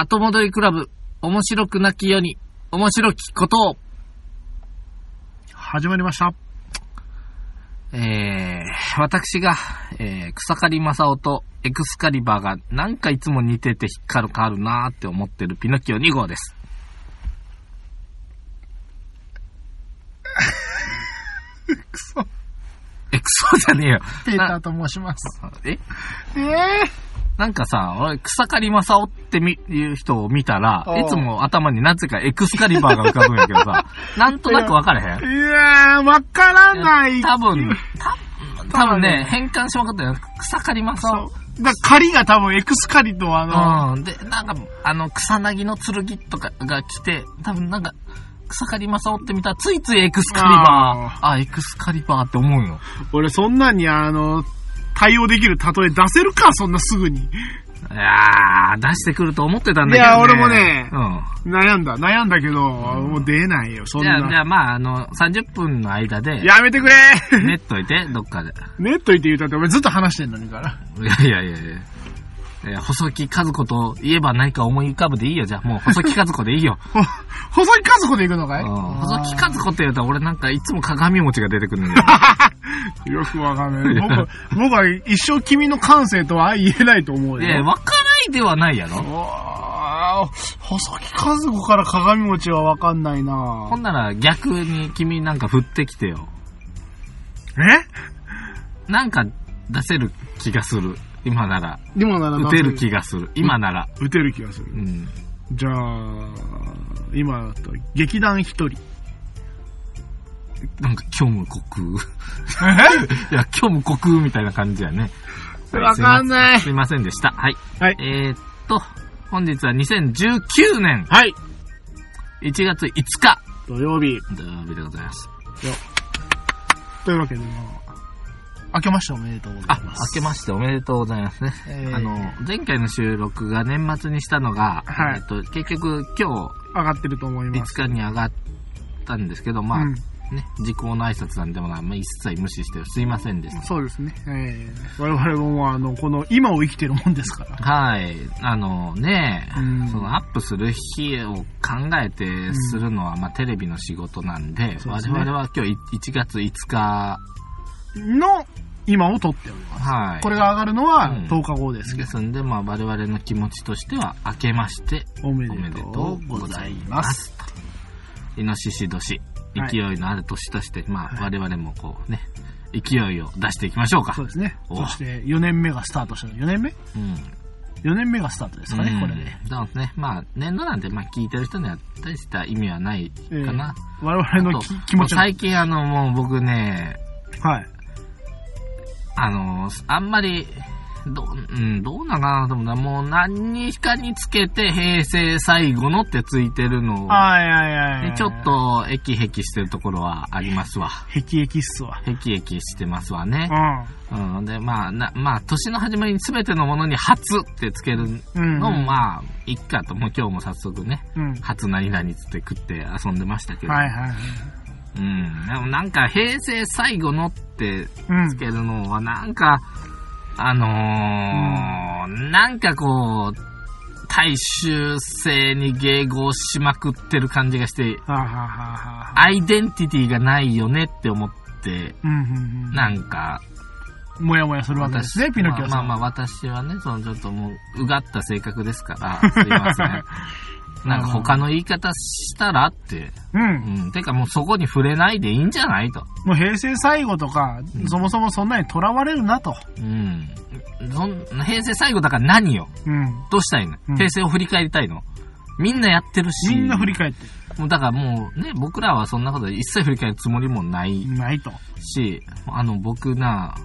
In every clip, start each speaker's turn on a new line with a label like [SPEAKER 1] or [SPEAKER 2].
[SPEAKER 1] 後戻りクラブ、面白くなきように、面白きことを。
[SPEAKER 2] 始まりました。
[SPEAKER 1] えー、私が、えー、草刈正雄とエクスカリバーがなんかいつも似てて引っかかるなーって思ってるピノキオ2号です。
[SPEAKER 2] くそ。
[SPEAKER 1] え、クソじゃねえよ。
[SPEAKER 2] ペーターと申します。
[SPEAKER 1] え？
[SPEAKER 2] ええ
[SPEAKER 1] なんかさ、俺、草刈正雄ってみ、いう人を見たら
[SPEAKER 2] あ、あ
[SPEAKER 1] いつも頭になぜかエクスカリバーが浮かぶんやけどさ、なんとなくわからへん
[SPEAKER 2] いやー、わからない。
[SPEAKER 1] 多分、た多分ね、変換しまくったよ。草刈正雄。
[SPEAKER 2] だ狩りが多分エクスカリとあの、
[SPEAKER 1] うん。で、なんか、あの、草薙の剣とかが来て、多分なんか、草刈正雄って見たら、ついついエクスカリバー。あエクスカリバーって思うよ。
[SPEAKER 2] 俺そんなんにあの、対応できる例え出せるか、そんなすぐに。
[SPEAKER 1] いやー、出してくると思ってたんだけど、ね。
[SPEAKER 2] いや俺もね
[SPEAKER 1] うん。
[SPEAKER 2] 悩んだ、悩んだけど、もう出ないよ、そん
[SPEAKER 1] じゃあ、じゃ
[SPEAKER 2] な。
[SPEAKER 1] あまあ、あの、30分の間で、
[SPEAKER 2] やめてくれ
[SPEAKER 1] 練っといて、どっかで。
[SPEAKER 2] ネットいて言うたって俺ずっと話してんのにから。
[SPEAKER 1] いやいやいやいや。いや細木和子と言えば何か思い浮かぶでいいよ。じゃあもう細木和子でいいよ。
[SPEAKER 2] ほ、細木和子で行くのかい？
[SPEAKER 1] うん細木和子って言うと俺なんかいつも鏡餅が出てくるんだよ。
[SPEAKER 2] よくわかんない。僕は、僕は一生君の感性とは言えないと思う
[SPEAKER 1] いや、
[SPEAKER 2] よ。
[SPEAKER 1] わからないではないやろ。
[SPEAKER 2] 細木和子から鏡餅はわかんないな
[SPEAKER 1] ほんなら逆に君なんか振ってきてよ。
[SPEAKER 2] え？
[SPEAKER 1] なんか出せる気がする。今なら。
[SPEAKER 2] 今なら
[SPEAKER 1] 打てる気がする。今なら。
[SPEAKER 2] 打てる気がする
[SPEAKER 1] う。ん。
[SPEAKER 2] じゃあ、今だと、劇団一人。
[SPEAKER 1] なんか虚無虚空。いや、虚無虚空みたいな感じやね。
[SPEAKER 2] わかんない
[SPEAKER 1] すいませんでした。はい。
[SPEAKER 2] はい。
[SPEAKER 1] えー、っと、本日は2019年
[SPEAKER 2] はい。
[SPEAKER 1] 1月5日
[SPEAKER 2] 土曜日。
[SPEAKER 1] 土曜日でございます。
[SPEAKER 2] というわけで、まあ、明けましておめでとうござ
[SPEAKER 1] あ、
[SPEAKER 2] います。
[SPEAKER 1] 明けましておめでとうございますね。
[SPEAKER 2] えー
[SPEAKER 1] あの、前回の収録が年末にしたのが、
[SPEAKER 2] はい
[SPEAKER 1] えっと、結局今
[SPEAKER 2] 上がってると思い
[SPEAKER 1] 日
[SPEAKER 2] ます。
[SPEAKER 1] 5日に上がったんですけど、まあ、
[SPEAKER 2] うん
[SPEAKER 1] ね、時効の挨拶なんでもない、まあ、一切無視してすいませんでし
[SPEAKER 2] そうですね。えー、我々もあの、この今を生きてるもんですから。
[SPEAKER 1] た。はい。あのね、
[SPEAKER 2] うん
[SPEAKER 1] そのアップする日を考えてするのは、まあテレビの仕事なんで、
[SPEAKER 2] ですね
[SPEAKER 1] 我々は今日1月5日、
[SPEAKER 2] の今を撮っております。
[SPEAKER 1] はい。
[SPEAKER 2] これが上がるのは
[SPEAKER 1] うん
[SPEAKER 2] 10日後ですけど、
[SPEAKER 1] ですんで、まあ我々の気持ちとしては、明けまして
[SPEAKER 2] おめ
[SPEAKER 1] おめ
[SPEAKER 2] でと
[SPEAKER 1] でと
[SPEAKER 2] うござい
[SPEAKER 1] うござい
[SPEAKER 2] ま。
[SPEAKER 1] ますす。イノシシ年、
[SPEAKER 2] はい
[SPEAKER 1] 勢いのある年として、まあ、
[SPEAKER 2] はい
[SPEAKER 1] 我々もこうね、勢いを出していきましょうか。
[SPEAKER 2] そうですね。
[SPEAKER 1] お
[SPEAKER 2] そして4年目がスタートしたの。4年目？
[SPEAKER 1] うん。
[SPEAKER 2] ?4 年目がスタートですかね、
[SPEAKER 1] うん
[SPEAKER 2] これで。
[SPEAKER 1] そうですね。まあ、年度なんて、まあ、聞いてる人には大した意味はないかな。
[SPEAKER 2] 我々の気持ちが。
[SPEAKER 1] 最近、あの、もう僕ね、
[SPEAKER 2] はい。
[SPEAKER 1] あの、あんまり、どう、うん、どうなんかな？と思ったら、もう何かにつけて平成最後のってついてるのを、
[SPEAKER 2] はいはいはい。
[SPEAKER 1] でちょっ。と、エキヘキしてるところはありますわ。
[SPEAKER 2] ヘキヘキっすわ。
[SPEAKER 1] ヘキヘキしてますわね
[SPEAKER 2] う。ん。
[SPEAKER 1] うん。で、まあ、な、まあ、年の始まりに全てのものに初ってつける
[SPEAKER 2] うん。
[SPEAKER 1] のも、まあ、いっかと。もう今日も早速ね、
[SPEAKER 2] うん。
[SPEAKER 1] 初何々つって食って遊んでましたけど。
[SPEAKER 2] はいはいはい。
[SPEAKER 1] うん。でもなんか、平成最後のって
[SPEAKER 2] うん
[SPEAKER 1] つ。けるのは、なんか、あのーなんかこう、大衆性に迎合しまくってる感じがして、
[SPEAKER 2] はあ、はあは
[SPEAKER 1] アイデンティティがないよねって思って、
[SPEAKER 2] うんうんうん。
[SPEAKER 1] なんか、
[SPEAKER 2] もやもやするわけですね、ピノキオさん。
[SPEAKER 1] まあまあまあ私はね、そのちょっともう、うがった性格ですから、すいません。なんか他の言い方したらって、
[SPEAKER 2] うん。
[SPEAKER 1] うん。てかもうそこに触れないでいいんじゃないと。
[SPEAKER 2] もう平成最後とか、
[SPEAKER 1] うん
[SPEAKER 2] そもそもそんなに囚われるなと。
[SPEAKER 1] うん。平成最後だから何よ
[SPEAKER 2] うん。
[SPEAKER 1] どうしたいの、
[SPEAKER 2] うん
[SPEAKER 1] 平成を振り返りたいの？みんなやってるし。
[SPEAKER 2] みんな振り返って
[SPEAKER 1] もうだからもうね、僕らはそんなこと一切振り返るつもりもない
[SPEAKER 2] ないと。
[SPEAKER 1] し、あの僕な、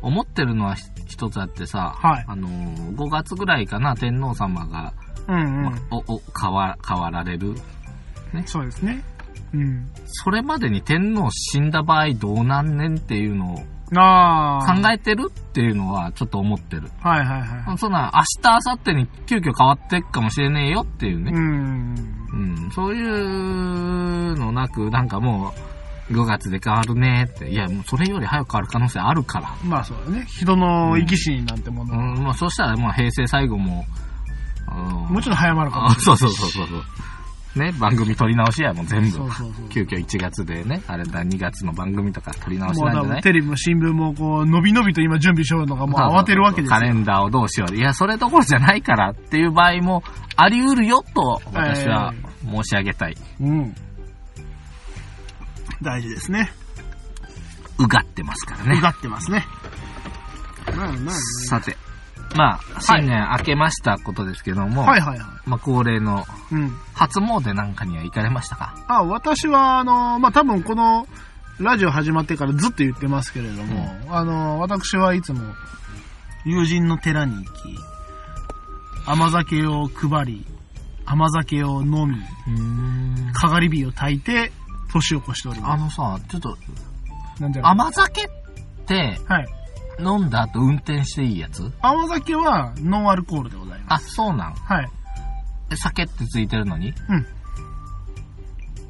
[SPEAKER 1] 思ってるのは一つあってさ、
[SPEAKER 2] はい
[SPEAKER 1] あの、5月ぐらいかな、天皇様が、
[SPEAKER 2] うんうん。
[SPEAKER 1] お、お、変わ、変わられる？
[SPEAKER 2] そうですね。うん。
[SPEAKER 1] それまでに天皇死んだ場合どうなんねんっていうのを。考えてるっていうのはちょっと思ってる。
[SPEAKER 2] はいはいはい。
[SPEAKER 1] そんな、明日、明後日に急遽変わっていくかもしれねえよっていうね。
[SPEAKER 2] うん。
[SPEAKER 1] うん、そういうのなく、なんかもう、5月で変わるねって。いや、もうそれより早く変わる可能性あるから。
[SPEAKER 2] まあそうだね。人の生き死になんてものは。
[SPEAKER 1] うん、まあそしたら、まあ平成最後も、うん
[SPEAKER 2] もうちょっと早まるかも
[SPEAKER 1] あ
[SPEAKER 2] しれない。
[SPEAKER 1] そうそうそうそうそう。ね、番組撮り直しやもう全部。
[SPEAKER 2] そうそうそう。
[SPEAKER 1] 急遽1月でね、あれだ、2月の番組とか撮り直しなんじゃない？
[SPEAKER 2] 分テレビも新聞もこう、伸び伸びと今準備しようのがもう慌てるわけですよ。
[SPEAKER 1] カレンダーをどうしよう。いや、それどころじゃないからっていう場合もあり得るよと、私は申し上げたい。
[SPEAKER 2] うん。大事ですね。
[SPEAKER 1] うがってますからね。
[SPEAKER 2] うがってますね。まあまあね。
[SPEAKER 1] さて。まあ、新年明けましたことですけども、
[SPEAKER 2] はいはいは
[SPEAKER 1] まあ、恒例の
[SPEAKER 2] い。うん。
[SPEAKER 1] 初詣なんかには行かれましたか？
[SPEAKER 2] あ、私は、あの、まあ、多分この、ラジオ始まってからずっと言ってますけれども、あの、私はいつも、友人の寺に行き、甘酒を配り、甘酒を飲み、
[SPEAKER 1] うん。
[SPEAKER 2] かがり火を焚いて、年を越しており
[SPEAKER 1] あ
[SPEAKER 2] ま
[SPEAKER 1] のさ、ちょっと、
[SPEAKER 2] す。なんじゃろ
[SPEAKER 1] 甘酒って
[SPEAKER 2] はい。
[SPEAKER 1] 飲んだ後運転していいやつ？
[SPEAKER 2] 甘酒はノンアルコールでございま
[SPEAKER 1] あ、そうなん。
[SPEAKER 2] す。はい。
[SPEAKER 1] え酒ってついてるのに？
[SPEAKER 2] うん。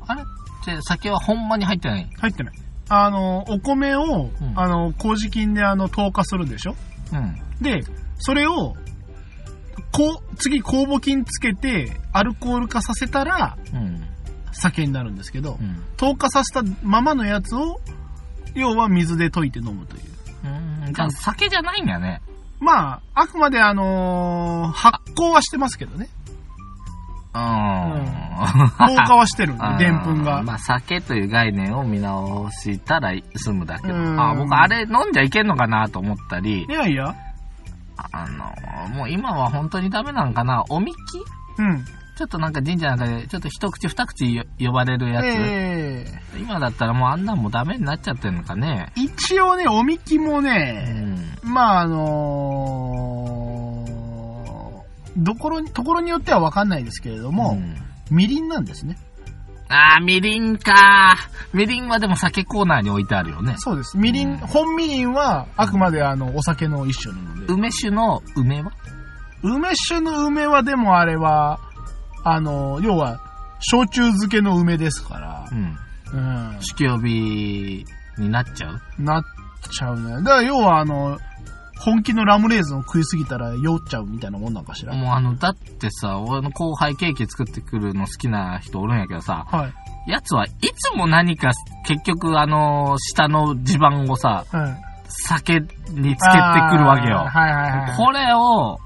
[SPEAKER 1] あれ？って酒はほんまに入ってない？
[SPEAKER 2] 入ってない。あの、お米を、
[SPEAKER 1] うん
[SPEAKER 2] あの、麹菌であの、糖化するでしょ？
[SPEAKER 1] うん。
[SPEAKER 2] で、それを、こう、次、酵母菌つけて、アルコール化させたら、
[SPEAKER 1] うん。
[SPEAKER 2] 酒になるんですけど
[SPEAKER 1] う、ん。
[SPEAKER 2] 糖化させたままのやつを、要は水で溶いて飲むという。
[SPEAKER 1] うん。じゃあ酒じゃないんだよね。
[SPEAKER 2] まあ、あくまであのー発酵はしてますけどね。
[SPEAKER 1] うん。
[SPEAKER 2] 糖化はしてるんで
[SPEAKER 1] あ、ー
[SPEAKER 2] でんぷんが。
[SPEAKER 1] まあ、酒という概念を見直したら済むだけど。
[SPEAKER 2] うん
[SPEAKER 1] あ、僕、あれ飲んじゃいけんのかなと思ったり
[SPEAKER 2] い、やいや。
[SPEAKER 1] あの、もう今は本当にダメなんかなおみき？
[SPEAKER 2] うん。
[SPEAKER 1] ちょっとなんか神社なんかで、ちょっと一口二口呼ばれるやつ。
[SPEAKER 2] ええ
[SPEAKER 1] 今だったらもうあんなんもダメになっちゃってんのかね。
[SPEAKER 2] 一応ね、おみきも
[SPEAKER 1] う
[SPEAKER 2] ね、
[SPEAKER 1] ん。
[SPEAKER 2] まああのーどころに、ところによってはわかんないですけれども、
[SPEAKER 1] ん
[SPEAKER 2] みりんなんですね。
[SPEAKER 1] あー、みりんかみりんはでも酒コーナーに置いてあるよね。
[SPEAKER 2] そうです。みりん、
[SPEAKER 1] うん
[SPEAKER 2] 本みりんはあくまであの、お酒の一種なので。
[SPEAKER 1] 梅酒の梅は？
[SPEAKER 2] 梅酒の梅はでもあれは、あの、要は、焼酎漬けの梅ですから
[SPEAKER 1] う、ん。
[SPEAKER 2] うん、
[SPEAKER 1] 酒曜日になっちゃう？
[SPEAKER 2] なっちゃうね。だから要はあの、本気のラムレーズンを食いすぎたら酔っちゃうみたいなもんなんかしら。
[SPEAKER 1] もうあの、だってさ、俺の後輩ケーキ作ってくるの好きな人おるんやけどさ、
[SPEAKER 2] はい。
[SPEAKER 1] やつはいつも何か、結局あの、下の地盤をさ、
[SPEAKER 2] はい。
[SPEAKER 1] 酒につけてくるわけよ。
[SPEAKER 2] はいはいはい。
[SPEAKER 1] これを、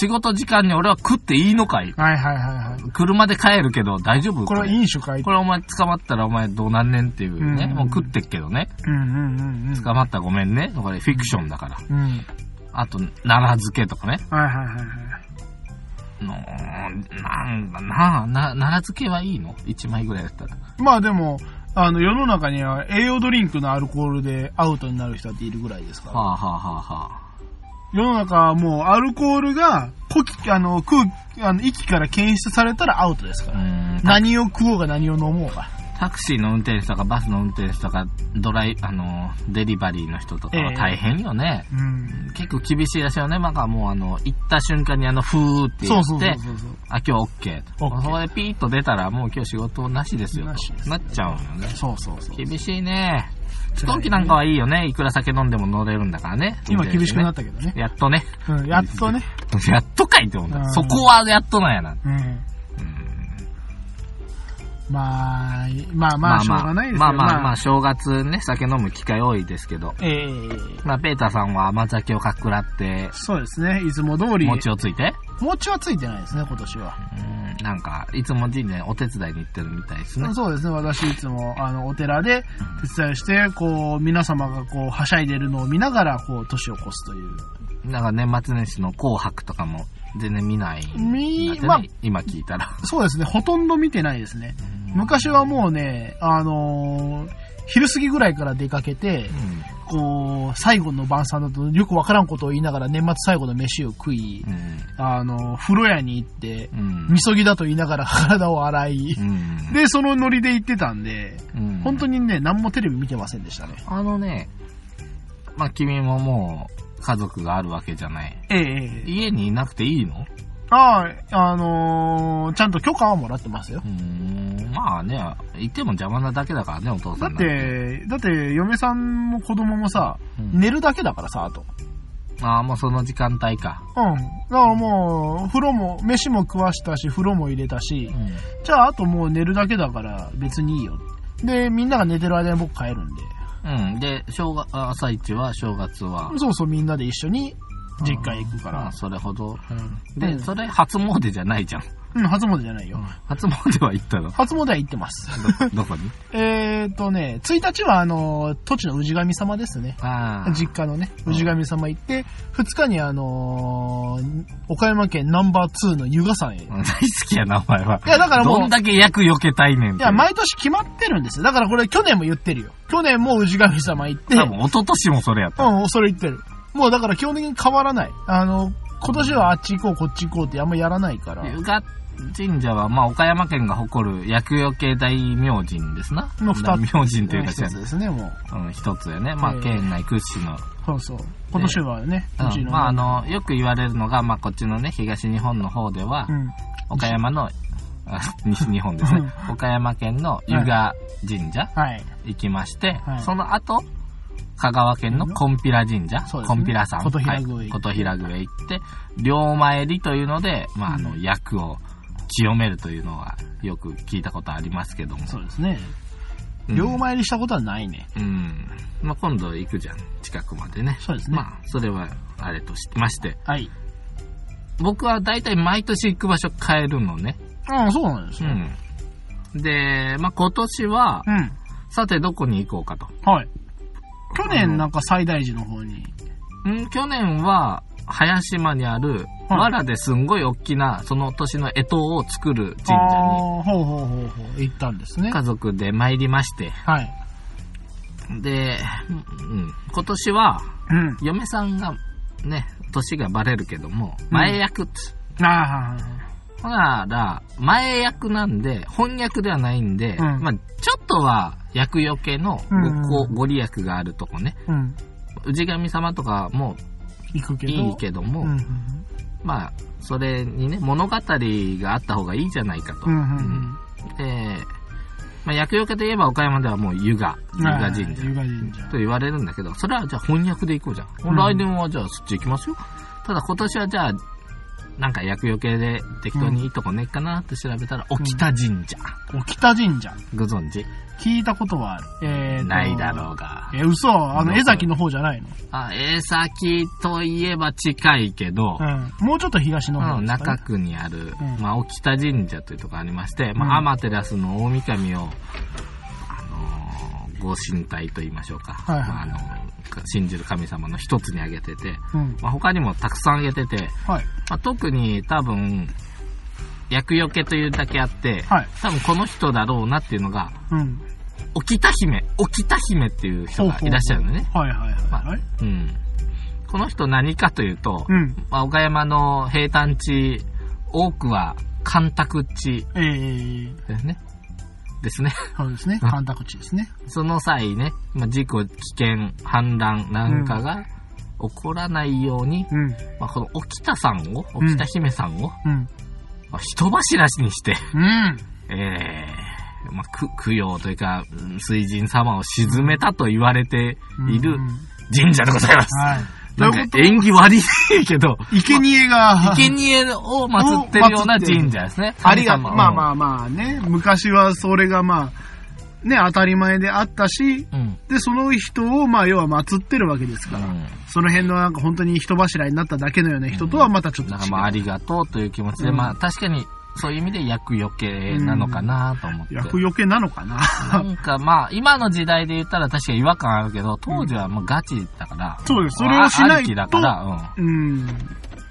[SPEAKER 1] 仕事時間に俺は食っていいのかい？
[SPEAKER 2] はいはいはいはい。
[SPEAKER 1] 車で帰るけど大丈夫？
[SPEAKER 2] これは飲酒かい？
[SPEAKER 1] これお前捕まったらお前どうなんねんっていうね。
[SPEAKER 2] うん
[SPEAKER 1] もう食ってっけどね。
[SPEAKER 2] うんうんうんうん。
[SPEAKER 1] 捕まったらごめんね。これフィクションだから。
[SPEAKER 2] うん。
[SPEAKER 1] あと、奈良漬けとかね。
[SPEAKER 2] はいはいはいはい。
[SPEAKER 1] のなんだなな、奈良漬けはいいの ?1 枚ぐらいだったら。
[SPEAKER 2] まあでも、あの、世の中には栄養ドリンクのアルコールでアウトになる人っているぐらいですから。
[SPEAKER 1] はあはあはあはあ。
[SPEAKER 2] 世の中はもうアルコールが呼気、あの、空気、あの、息から検出されたらアウトですから。
[SPEAKER 1] うん
[SPEAKER 2] 何を食おうが何を飲もうが。
[SPEAKER 1] タクシーの運転手とかバスの運転手とか、ドライ、あの、デリバリーの人とかは大変よね。
[SPEAKER 2] うん。
[SPEAKER 1] 結構厳しいですよね。なんかもうあの、行った瞬間にあの、ふーって言って。あ、今日 OK と。
[SPEAKER 2] OK
[SPEAKER 1] そこでピーッと出たらもう今日仕事なしですよと。
[SPEAKER 2] な
[SPEAKER 1] っちゃうよね。
[SPEAKER 2] そうそうそう。
[SPEAKER 1] 厳しいね。飛行機なんかはいいよね。いくら酒飲んでも乗れるんだからね。
[SPEAKER 2] 今厳しくな
[SPEAKER 1] っ
[SPEAKER 2] ったけどね。
[SPEAKER 1] やっとね。
[SPEAKER 2] うん、やっとね。
[SPEAKER 1] やっとかいって思った。
[SPEAKER 2] うん
[SPEAKER 1] そこはやっとなんやな。
[SPEAKER 2] うん。まあ、まあまあ、しょうがないですよ
[SPEAKER 1] まあまあまあ、正月ね、酒飲む機会多いですけど。
[SPEAKER 2] ええ
[SPEAKER 1] まあ、ペーターさんは甘酒をかっくらって、
[SPEAKER 2] そうですね。いつも通り。
[SPEAKER 1] 餅をついて、
[SPEAKER 2] 餅はついてないですね、今年は。
[SPEAKER 1] うん、なんか、いつも神社にお手伝いに行ってるみたいですね。
[SPEAKER 2] そうですね。私いつも、あの、お寺で手伝いをして、こう、皆様がこう、はしゃいでるのを見ながら、こう、年を越すという。
[SPEAKER 1] なんか年末年始の紅白とかも全然見ない。ね
[SPEAKER 2] まあ
[SPEAKER 1] 今聞いたら。
[SPEAKER 2] そうですね。ほとんど見てないですね。昔はもうね、あのー昼過ぎぐらいから出かけて、こう、最後の晩餐だとよくわからんことを言いながら年末最後の飯を食い、
[SPEAKER 1] うん。うん。
[SPEAKER 2] あの、風呂屋に行って、
[SPEAKER 1] うん。
[SPEAKER 2] みそぎだと言いながら 体を洗い、
[SPEAKER 1] うん。
[SPEAKER 2] で、そのノリで行ってたんで、
[SPEAKER 1] うん
[SPEAKER 2] 本当にね、何もテレビ見てませんでしたね。
[SPEAKER 1] あのね、まあ、君ももう家族があるわけじゃない。
[SPEAKER 2] ええええ。
[SPEAKER 1] 家にいなくていいの？
[SPEAKER 2] ああ、あのーちゃんと許可はもらってますよ
[SPEAKER 1] う。ーん、まあね、いても邪魔なだけだからね、お父さん
[SPEAKER 2] だっ
[SPEAKER 1] て。
[SPEAKER 2] て、だって、嫁さんも子供もさ、
[SPEAKER 1] うん
[SPEAKER 2] 寝るだけだからさ、あと。
[SPEAKER 1] ああ、もうその時間帯か。
[SPEAKER 2] うん。だからもう、風呂も、飯も食わしたし、風呂も入れたし
[SPEAKER 1] う、ん。
[SPEAKER 2] じゃああともう寝るだけだから別にいいよ。で、みんなが寝てる間に僕帰るんで。
[SPEAKER 1] うん。で、正月、あ朝一は、正月は。
[SPEAKER 2] そうそうみんなで一緒に実家へ行くから
[SPEAKER 1] まあ、。それほど。
[SPEAKER 2] うん
[SPEAKER 1] で、それ初詣じゃないじゃん。
[SPEAKER 2] うん、初詣じゃないよ。
[SPEAKER 1] 初詣は行ったの？
[SPEAKER 2] 初詣は行ってます。
[SPEAKER 1] ど、どこに？
[SPEAKER 2] えーとね、1日はあの、土地の氏神様ですね。
[SPEAKER 1] ああ。
[SPEAKER 2] 実家のね、氏神様行って、2日にあのー岡山県ナンバー2の湯河山へ。い
[SPEAKER 1] 大好きやな、お前は。
[SPEAKER 2] や、だからもう
[SPEAKER 1] どん、だけ役避けたいねん。
[SPEAKER 2] いや、毎年決まってるんですよ。だからこれ去年も言ってるよ。去年も氏神様行って、
[SPEAKER 1] 多分、一昨年もそれやった。
[SPEAKER 2] うん、それ言ってる。もうだから基本的に変わらない。あの、今年はあっち行こう、こっち行こうってあんまやらないから。
[SPEAKER 1] 湯賀神社は、まあ、岡山県が誇る薬用系大明神ですな。
[SPEAKER 2] の二つ
[SPEAKER 1] 大明神というか、
[SPEAKER 2] 一つですね、もう。
[SPEAKER 1] うん、一つやね。まあ、
[SPEAKER 2] ええ
[SPEAKER 1] 県内屈指の。
[SPEAKER 2] そうそう。今年はね、
[SPEAKER 1] う
[SPEAKER 2] うちの。
[SPEAKER 1] んまあ、あの、よく言われるのが、まあ、こっちのね、東日本の方では
[SPEAKER 2] う、ん。
[SPEAKER 1] 岡山の、あ西日本ですね。岡山県の湯賀神社
[SPEAKER 2] はい。
[SPEAKER 1] 行きまして、
[SPEAKER 2] はい
[SPEAKER 1] その後、香川県のコンピラ神社、コンピラ山、
[SPEAKER 2] 琴平宮
[SPEAKER 1] はい琴平宮へ行って、両参りというので、まあ、あの、役を清めるというのはよく聞いたことありますけども。
[SPEAKER 2] そうですね。
[SPEAKER 1] うん
[SPEAKER 2] 両参りしたことはないね。
[SPEAKER 1] うん。まあ、今度行くじゃん。近くまでね。
[SPEAKER 2] そうですね
[SPEAKER 1] まあ、それは、あれとしてまして。
[SPEAKER 2] はい。
[SPEAKER 1] 僕は大体毎年行く場所変えるのね。
[SPEAKER 2] ああ、そうなんですよ。
[SPEAKER 1] うん。で、まあ、今年は、
[SPEAKER 2] うん。
[SPEAKER 1] さてどこに行こうかと。
[SPEAKER 2] はい。去年なんか最大寺の方に。
[SPEAKER 1] ん去年は、林島にある、
[SPEAKER 2] はい
[SPEAKER 1] 藁ですんごい大きな、その年の干支を作る神社
[SPEAKER 2] ああ、ほうほうほうほう。行ったんですね
[SPEAKER 1] に、。家族で参りまして、
[SPEAKER 2] はい。
[SPEAKER 1] で、うん、今年は、
[SPEAKER 2] うん。
[SPEAKER 1] 嫁さんが、ね、年がバレるけども、前役っつ、
[SPEAKER 2] ああ、
[SPEAKER 1] ほなら、前役なんで、翻訳ではないんで、
[SPEAKER 2] うん
[SPEAKER 1] まあちょっとは役よけの
[SPEAKER 2] うん
[SPEAKER 1] ご,、ご利益があるとこね。
[SPEAKER 2] うん。
[SPEAKER 1] 氏神様とかも
[SPEAKER 2] 行くけど。
[SPEAKER 1] いいけども、
[SPEAKER 2] うん。
[SPEAKER 1] まあ、それにね、物語があった方がいいじゃないかと。
[SPEAKER 2] うん。うん。
[SPEAKER 1] で、まあ、役よけといえば岡山ではもう湯賀、湯賀神社
[SPEAKER 2] 湯賀神社。
[SPEAKER 1] と言われるんだけど、それはじゃあ翻訳で行こうじゃん。
[SPEAKER 2] うん
[SPEAKER 1] 来年はじゃあそっち行きますよ。ただ今年はじゃあ、なんか役よけで適当にいいとこねっかなって調べたら、沖田神社。
[SPEAKER 2] 沖田神社。
[SPEAKER 1] ご存知？
[SPEAKER 2] 聞いたことはある。えーと
[SPEAKER 1] ないだろうが。
[SPEAKER 2] え、嘘あの、江崎の方じゃないの？
[SPEAKER 1] あ、江崎といえば近いけど、
[SPEAKER 2] うん。もうちょっと東の方ね
[SPEAKER 1] 中区にある、
[SPEAKER 2] うん
[SPEAKER 1] まあ、沖田神社というところありまして、ま
[SPEAKER 2] うん
[SPEAKER 1] あ、アマテラスの大神を、あのーご神体と言いましょうか。
[SPEAKER 2] はいはい
[SPEAKER 1] まあ、あの信じる神様の一つに挙げてて、
[SPEAKER 2] うん。
[SPEAKER 1] まあ、他にもたくさん挙げてて、
[SPEAKER 2] はい。
[SPEAKER 1] まあ、特に多分、厄除けというだけあって、
[SPEAKER 2] はい。
[SPEAKER 1] 多分この人だろうなっていうのが、
[SPEAKER 2] うん。
[SPEAKER 1] 沖田姫、沖田姫っていう人がいらっしゃるのね。
[SPEAKER 2] はいはいはい。
[SPEAKER 1] ま
[SPEAKER 2] はい
[SPEAKER 1] うん。この人何かというと、
[SPEAKER 2] うん。
[SPEAKER 1] まあ、岡山の平坦地、多くは干拓地
[SPEAKER 2] えー、
[SPEAKER 1] ですね。ですね。
[SPEAKER 2] そうですね。
[SPEAKER 1] う ん
[SPEAKER 2] 干拓地ですね。
[SPEAKER 1] その際ね、まあ、事故、危険、氾濫なんかが起こらないように、
[SPEAKER 2] うん。
[SPEAKER 1] まあ、この沖田さんを、沖田姫さんを、
[SPEAKER 2] うん。
[SPEAKER 1] まあ人柱にして、
[SPEAKER 2] うん。
[SPEAKER 1] えー、まあ、く供養というか、うん水神様を鎮めたと言われている
[SPEAKER 2] うん
[SPEAKER 1] 神社でございます。
[SPEAKER 2] はい。
[SPEAKER 1] なんか縁起悪いけど、
[SPEAKER 2] 生贄が、
[SPEAKER 1] 生贄を祀ってるような神社ですね。
[SPEAKER 2] ありが、まあまあまあね、昔はそれがまあ、ね、当たり前であったし、
[SPEAKER 1] うん。
[SPEAKER 2] で、その人をまあ要は祀ってるわけですから、
[SPEAKER 1] うん。
[SPEAKER 2] その辺のなんか本当に人柱になっただけのような人とはまたちょっと違う。
[SPEAKER 1] だからまあありがとうという気持ちで、
[SPEAKER 2] うん
[SPEAKER 1] まあ確かにそういう意味で厄除けなのかなと思って。
[SPEAKER 2] 厄除けなのかな？
[SPEAKER 1] なんかまあ今の時代で言ったら確かに違和感あるけど、当時はもうガチだから。
[SPEAKER 2] そうですそれをしないと
[SPEAKER 1] だから、
[SPEAKER 2] うん。
[SPEAKER 1] うん。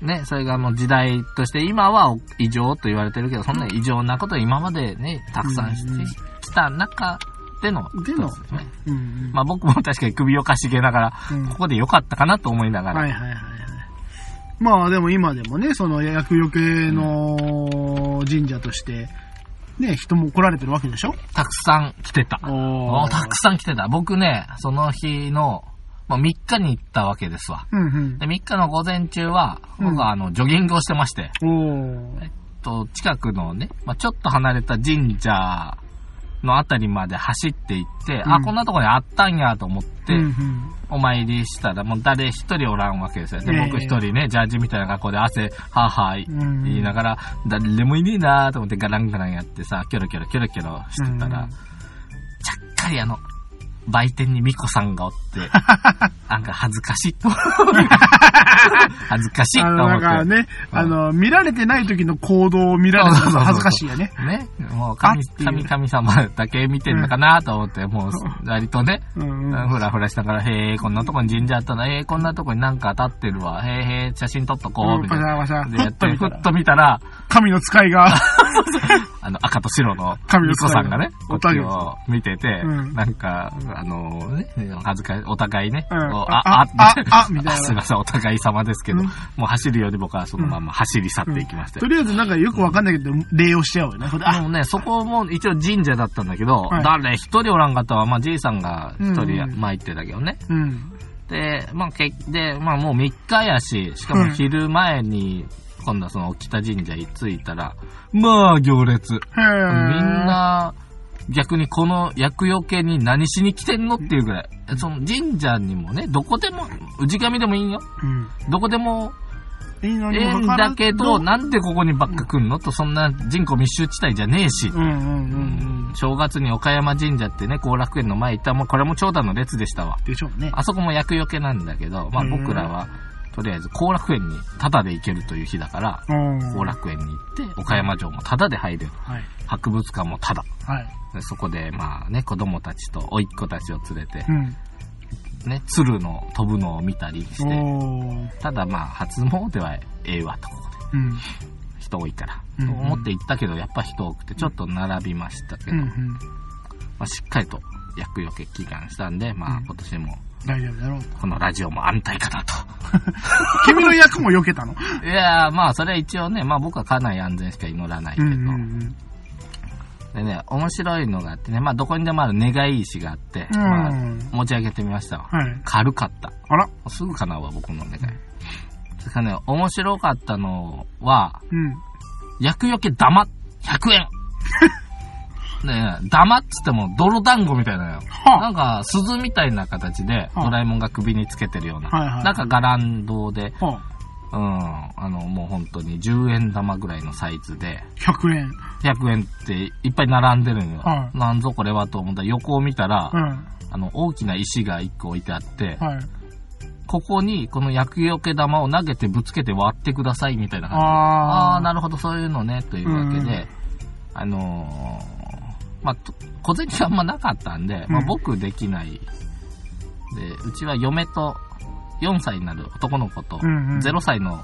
[SPEAKER 1] ね、それがもう時代として今は異常と言われてるけど、そんな異常なこと今までね、たくさんしてた中での
[SPEAKER 2] で
[SPEAKER 1] ですね。
[SPEAKER 2] うん。
[SPEAKER 1] まあ僕も確かに首をかしげながら、
[SPEAKER 2] うん
[SPEAKER 1] ここで良かったかなと思いながら。
[SPEAKER 2] はいはいはいはい。まあでも今でもね、その厄除けの神社として、ね、人も来られてるわけでしょ？
[SPEAKER 1] たくさん来てた。
[SPEAKER 2] お
[SPEAKER 1] おたくさん来てた。僕ね、その日の、まあ、3日に行ったわけですわ。
[SPEAKER 2] うんうん
[SPEAKER 1] で、3日の午前中は、
[SPEAKER 2] うん
[SPEAKER 1] 僕はあの、ジョギングをしてまして、
[SPEAKER 2] おー
[SPEAKER 1] と、近くのね、まあ、ちょっと離れた神社のあたりまで走っていって、
[SPEAKER 2] うん。
[SPEAKER 1] あ、こんなとこにあったんやと思って、
[SPEAKER 2] うんうん。
[SPEAKER 1] お参りしたら、もう誰一人おらんわけですよ。で、
[SPEAKER 2] ええ
[SPEAKER 1] 僕一人ね、ジャージみたいな格好で汗、はぁはぁ
[SPEAKER 2] うん
[SPEAKER 1] 言いながら、誰もいねえなーと思ってガランガランやってさ、キョロキョロキョロキョロしてたら、
[SPEAKER 2] うん。
[SPEAKER 1] ちゃっかりあの、売店にミコさんがおって、なんか恥ずかしいと。恥ずかしいと思って。
[SPEAKER 2] なんかね、あの、見られてない時の行動を見られたら恥ずかしいよね。
[SPEAKER 1] ね、もう神神神様だけ見てんのかなと思って、もう割とね、
[SPEAKER 2] うんうん。
[SPEAKER 1] ふらふらしながら、へえ、こんなとこに神社あったな、へえ、こんなとこになんか立ってるわ、へえへえ、写真撮っとこう、みたいな。でやっ
[SPEAKER 2] と見たら
[SPEAKER 1] っと見たら、
[SPEAKER 2] 神の使いが、
[SPEAKER 1] あの、赤と白の、
[SPEAKER 2] 神の
[SPEAKER 1] ミコさんがね、こっちを見てて、
[SPEAKER 2] うん。
[SPEAKER 1] なんか、あのね、恥ずかしい、お互いね、
[SPEAKER 2] あ
[SPEAKER 1] あ、
[SPEAKER 2] あああみたいな。
[SPEAKER 1] すいません、お互い様ですけど、
[SPEAKER 2] うん。
[SPEAKER 1] もう走るより僕はそのまま走り去っていきましたよ
[SPEAKER 2] とりあえずなんかよくわかんないけど、礼をしちゃうよね。これあ、
[SPEAKER 1] でもね、そこも一応神社だったんだけど、
[SPEAKER 2] はい
[SPEAKER 1] 誰一人おらんかったわ。まあ、じいさんが一
[SPEAKER 2] うん
[SPEAKER 1] 人
[SPEAKER 2] うん
[SPEAKER 1] 巻いてたけどね。
[SPEAKER 2] うん。
[SPEAKER 1] で、まあ、け、で、まあ、もう3日やし、しかも昼前に、今度はその北神社に着いたら、まあ、行列。
[SPEAKER 2] へ
[SPEAKER 1] み
[SPEAKER 2] ー
[SPEAKER 1] ん、な、逆にこの厄除けに何しに来てんのっていうぐらい。その神社にもね、どこでも、氏神でもいいんよ。
[SPEAKER 2] うん。
[SPEAKER 1] どこでも
[SPEAKER 2] いいの
[SPEAKER 1] ええんだけど、なんでここにばっか来んのと、そんな人口密集地帯じゃねえし。
[SPEAKER 2] うんうんうんうん。
[SPEAKER 1] 正月に岡山神社ってね、後楽園の前行ったもうこれも長蛇の列でしたわ。
[SPEAKER 2] でしょうね。
[SPEAKER 1] あそこも厄除けなんだけど、まあ
[SPEAKER 2] うん
[SPEAKER 1] 僕らは、とりあえず後楽園にタダで行けるという日だから、
[SPEAKER 2] うん
[SPEAKER 1] 後楽園に行って、岡山城もタダで入れる。
[SPEAKER 2] はい。
[SPEAKER 1] 博物館もタダ。
[SPEAKER 2] はい。
[SPEAKER 1] でそこで、まあね、子供たちと甥っ子たちを連れて
[SPEAKER 2] う、ん。
[SPEAKER 1] ね、鶴の飛ぶのを見たりして。ただまあ、初詣はええわと、ここで。
[SPEAKER 2] うん。
[SPEAKER 1] 人多いから。
[SPEAKER 2] うん
[SPEAKER 1] と思って行ったけど、やっぱ人多くて、ちょっと並びましたけど、
[SPEAKER 2] うんうん。
[SPEAKER 1] まあ、しっかりと厄除け祈願したんで、まあ
[SPEAKER 2] うん
[SPEAKER 1] 今年も、
[SPEAKER 2] 大丈夫だろうと。
[SPEAKER 1] このラジオも安泰かなと。
[SPEAKER 2] 君の役も避けたの？
[SPEAKER 1] いやー、まあそれは一応ね、まあ僕は家内安全しか祈らないけど、
[SPEAKER 2] うんうん
[SPEAKER 1] でね、面白いのがあってね、まあどこにでもある願い石があって、
[SPEAKER 2] うん。
[SPEAKER 1] まあ
[SPEAKER 2] うん
[SPEAKER 1] 持ち上げてみましたわ。
[SPEAKER 2] はい。
[SPEAKER 1] 軽かった。
[SPEAKER 2] あら。
[SPEAKER 1] すぐ叶うわ、僕の願い。それからね、面白かったのは、
[SPEAKER 2] うん。
[SPEAKER 1] 厄除け玉100円 ねえ、玉っつっても泥団子みたいなのよ。
[SPEAKER 2] は
[SPEAKER 1] なんか、鈴みたいな形で、
[SPEAKER 2] はあ
[SPEAKER 1] ドラえもんが首につけてるような。
[SPEAKER 2] はいはい
[SPEAKER 1] なんかガランドで、うん、あの、もう本当に10円玉ぐらいのサイズで、
[SPEAKER 2] 100円。
[SPEAKER 1] 100円っていっぱい並んでるんよ。
[SPEAKER 2] はい
[SPEAKER 1] なんぞこれはと思ったら横を見たら、
[SPEAKER 2] うん。
[SPEAKER 1] あの、大きな石が1個置いてあって、
[SPEAKER 2] はい。
[SPEAKER 1] ここにこの厄除け玉を投げてぶつけて割ってくださいみたいな感じで。
[SPEAKER 2] あ
[SPEAKER 1] あ。なるほど、そういうのね、というわけで、あのーまあ、と小銭があんまなかったんで、まあ
[SPEAKER 2] うん
[SPEAKER 1] 僕できない。で、うちは嫁と4歳になる男の子と、
[SPEAKER 2] うんうん
[SPEAKER 1] 0歳の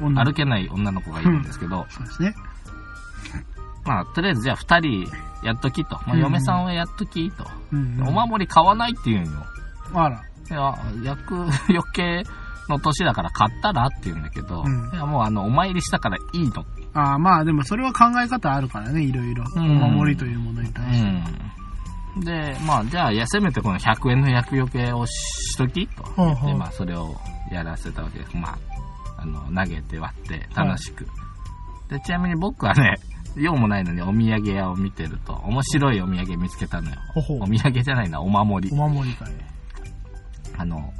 [SPEAKER 2] 女
[SPEAKER 1] 歩けない女の子がいるんですけど、
[SPEAKER 2] そうですね。
[SPEAKER 1] まあ、とりあえずじゃあ2人やっときと。まあ、
[SPEAKER 2] うん
[SPEAKER 1] 嫁さんはやっときと。
[SPEAKER 2] うん
[SPEAKER 1] お守り買わないって言うんよ。
[SPEAKER 2] あら。
[SPEAKER 1] いや、厄除けの年だから買ったらって言うんだけど、
[SPEAKER 2] うん
[SPEAKER 1] いや、もうあの、お参りしたからいいの。
[SPEAKER 2] ああ、まあでもそれは考え方あるからね、いろいろ。お
[SPEAKER 1] うん
[SPEAKER 2] 守りというものに対して。
[SPEAKER 1] うん。で、まあ、じゃあ、せめてこの100円の厄除けをしときと。
[SPEAKER 2] ほうほう
[SPEAKER 1] で、まあ、それをやらせたわけです。まあ、あの、投げて割って楽しく。で、ちなみに僕はね、用もないのにお土産屋を見てると、面白いお土産見つけたのよ。
[SPEAKER 2] ほほう
[SPEAKER 1] お土産じゃないな、お守り。
[SPEAKER 2] お守りかい。
[SPEAKER 1] あの、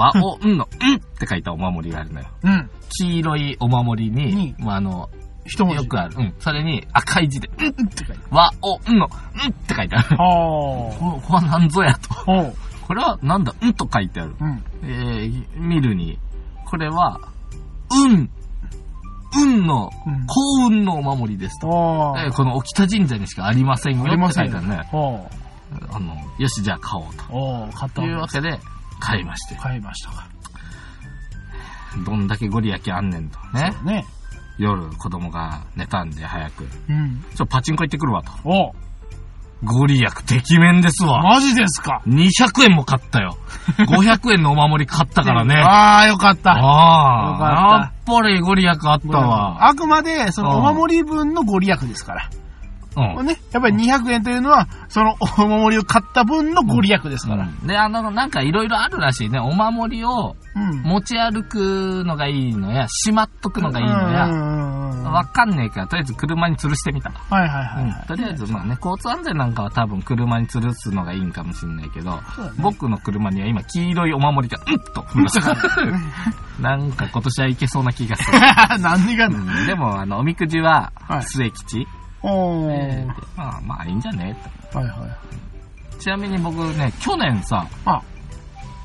[SPEAKER 1] 和おんの、うんって書いたお守りがあるのよ。
[SPEAKER 2] うん。
[SPEAKER 1] 黄色いお守りに
[SPEAKER 2] に、
[SPEAKER 1] まあ、あの、
[SPEAKER 2] 一文字。
[SPEAKER 1] よくある。うん。それに赤い字で、うん
[SPEAKER 2] うんって書いて
[SPEAKER 1] 和おんの、うんって書いてある。
[SPEAKER 2] ある。は
[SPEAKER 1] ここれは何ぞやと。これはなんだ、うんと書いてある。
[SPEAKER 2] うん。
[SPEAKER 1] えー、見るに、これは、運、運の、
[SPEAKER 2] うん
[SPEAKER 1] 幸運のお守りですと。
[SPEAKER 2] ああ。
[SPEAKER 1] えーこの沖田神社にしかありませんよ
[SPEAKER 2] ありま
[SPEAKER 1] って
[SPEAKER 2] せんよ
[SPEAKER 1] 書いてあるね。
[SPEAKER 2] ほ
[SPEAKER 1] あの、よし、じゃあ買おう
[SPEAKER 2] う。おう、買った
[SPEAKER 1] と。いうわ
[SPEAKER 2] け
[SPEAKER 1] で、買いまして。
[SPEAKER 2] 買いましたか。
[SPEAKER 1] どんだけご利益あんねんと。ね。
[SPEAKER 2] ね。
[SPEAKER 1] 夜、子供が寝たんで早く。
[SPEAKER 2] うん。
[SPEAKER 1] ちょ、パチンコ行ってくるわと。
[SPEAKER 2] おう。
[SPEAKER 1] ご利益、てきめんですわ。
[SPEAKER 2] マジですか
[SPEAKER 1] 200円も買ったよ。500円のお守り買ったからね。
[SPEAKER 2] ああ、よかった。
[SPEAKER 1] ああ、やっぱりご利益あったわ。
[SPEAKER 2] あくまで、そのお守り分のご利益ですから。
[SPEAKER 1] うん。
[SPEAKER 2] ね。やっぱり200円というのは、そのお守りを買った分のご利益ですから。
[SPEAKER 1] で、あの、なんかいろいろあるらしいね。お守りを
[SPEAKER 2] うん。
[SPEAKER 1] 持ち歩くのがいいのや、しまっとくのがいいのや、
[SPEAKER 2] うんうんうんうん。
[SPEAKER 1] わかんねえから、とりあえず車に吊るしてみた。
[SPEAKER 2] はいはいはいはい。
[SPEAKER 1] うん。とりあえず、まあね、交通安全なんかは多分車に吊るすのがいいんかもしんないけど、
[SPEAKER 2] ね
[SPEAKER 1] 僕の車には今黄色いお守りが、うんとぶら下がってる。なんか今年はいけそうな気がする。
[SPEAKER 2] 何が
[SPEAKER 1] う
[SPEAKER 2] な、
[SPEAKER 1] ん、でも、あの、おみくじは
[SPEAKER 2] はい、
[SPEAKER 1] 末吉。
[SPEAKER 2] おー。
[SPEAKER 1] えーでまあ、まあ、いいんじゃね？
[SPEAKER 2] はいはい。
[SPEAKER 1] と。ちなみに僕ね、去年さ、
[SPEAKER 2] あ、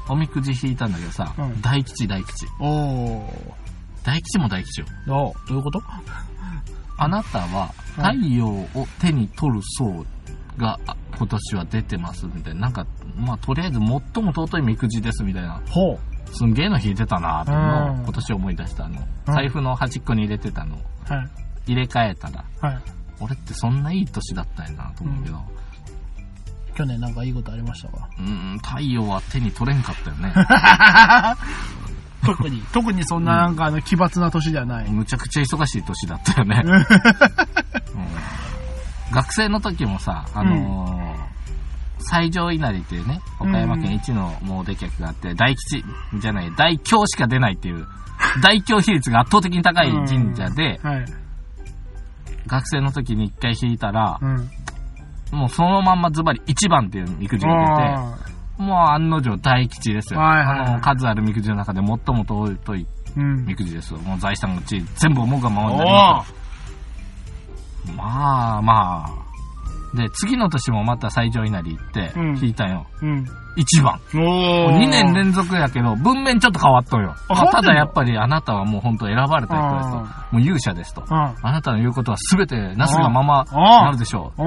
[SPEAKER 1] おみくじ引いたんだけどさ、
[SPEAKER 2] うん
[SPEAKER 1] 大吉大吉。
[SPEAKER 2] おー。
[SPEAKER 1] 大吉も大吉よ。
[SPEAKER 2] どうどういうこと？
[SPEAKER 1] あなたは
[SPEAKER 2] は
[SPEAKER 1] 太陽を手に取る層があ今年は出てますみたいな。なんか、まあとりあえず最も尊いみくじですみたいな。
[SPEAKER 2] ほう。
[SPEAKER 1] すんげえの引いてたなってのを
[SPEAKER 2] うん
[SPEAKER 1] 今年思い出したの。
[SPEAKER 2] うん
[SPEAKER 1] 財布の端っこに入れてたの。
[SPEAKER 2] はい。
[SPEAKER 1] 入れ替えたら、
[SPEAKER 2] はい。
[SPEAKER 1] 俺ってそんないい年だったんやなと思うけど、
[SPEAKER 2] 去年なんかいいことありましたか？
[SPEAKER 1] うん、太陽は手に取れんかったよね。
[SPEAKER 2] 特に、特にそんななんかあの奇抜な年ではない。
[SPEAKER 1] むちゃくちゃ忙しい年だったよね。うん学生の時もさ、あのー最上稲荷っていうね、岡山県一の詣客があって、大吉じゃない、大凶しか出ないっていう、大凶比率が圧倒的に高い神社で、
[SPEAKER 2] はい。
[SPEAKER 1] 学生の時に一回引いたら
[SPEAKER 2] う、ん。
[SPEAKER 1] もうそのまんまズバリ1番っていうみくじが
[SPEAKER 2] あ
[SPEAKER 1] 出て、もう案の定大吉ですよ。
[SPEAKER 2] はいはいはい
[SPEAKER 1] あの、数あるみくじの中で最も尊い。みくじですよ。もう財産のうち全部思うがままになりますよまあまあ。で、次の年もまた最上稲荷行って
[SPEAKER 2] うん、
[SPEAKER 1] 引いたよ。
[SPEAKER 2] うん。
[SPEAKER 1] 1番。
[SPEAKER 2] お
[SPEAKER 1] 2年連続やけど、文面ちょっと変わっとんよ。まあ
[SPEAKER 2] あ変わってんの
[SPEAKER 1] ただやっぱりあなたはもう本当選ばれた人ですと。
[SPEAKER 2] あ
[SPEAKER 1] もう勇者ですと。
[SPEAKER 2] うん。
[SPEAKER 1] あなたの言うことは全てなすがまま
[SPEAKER 2] あ
[SPEAKER 1] なるでしょう。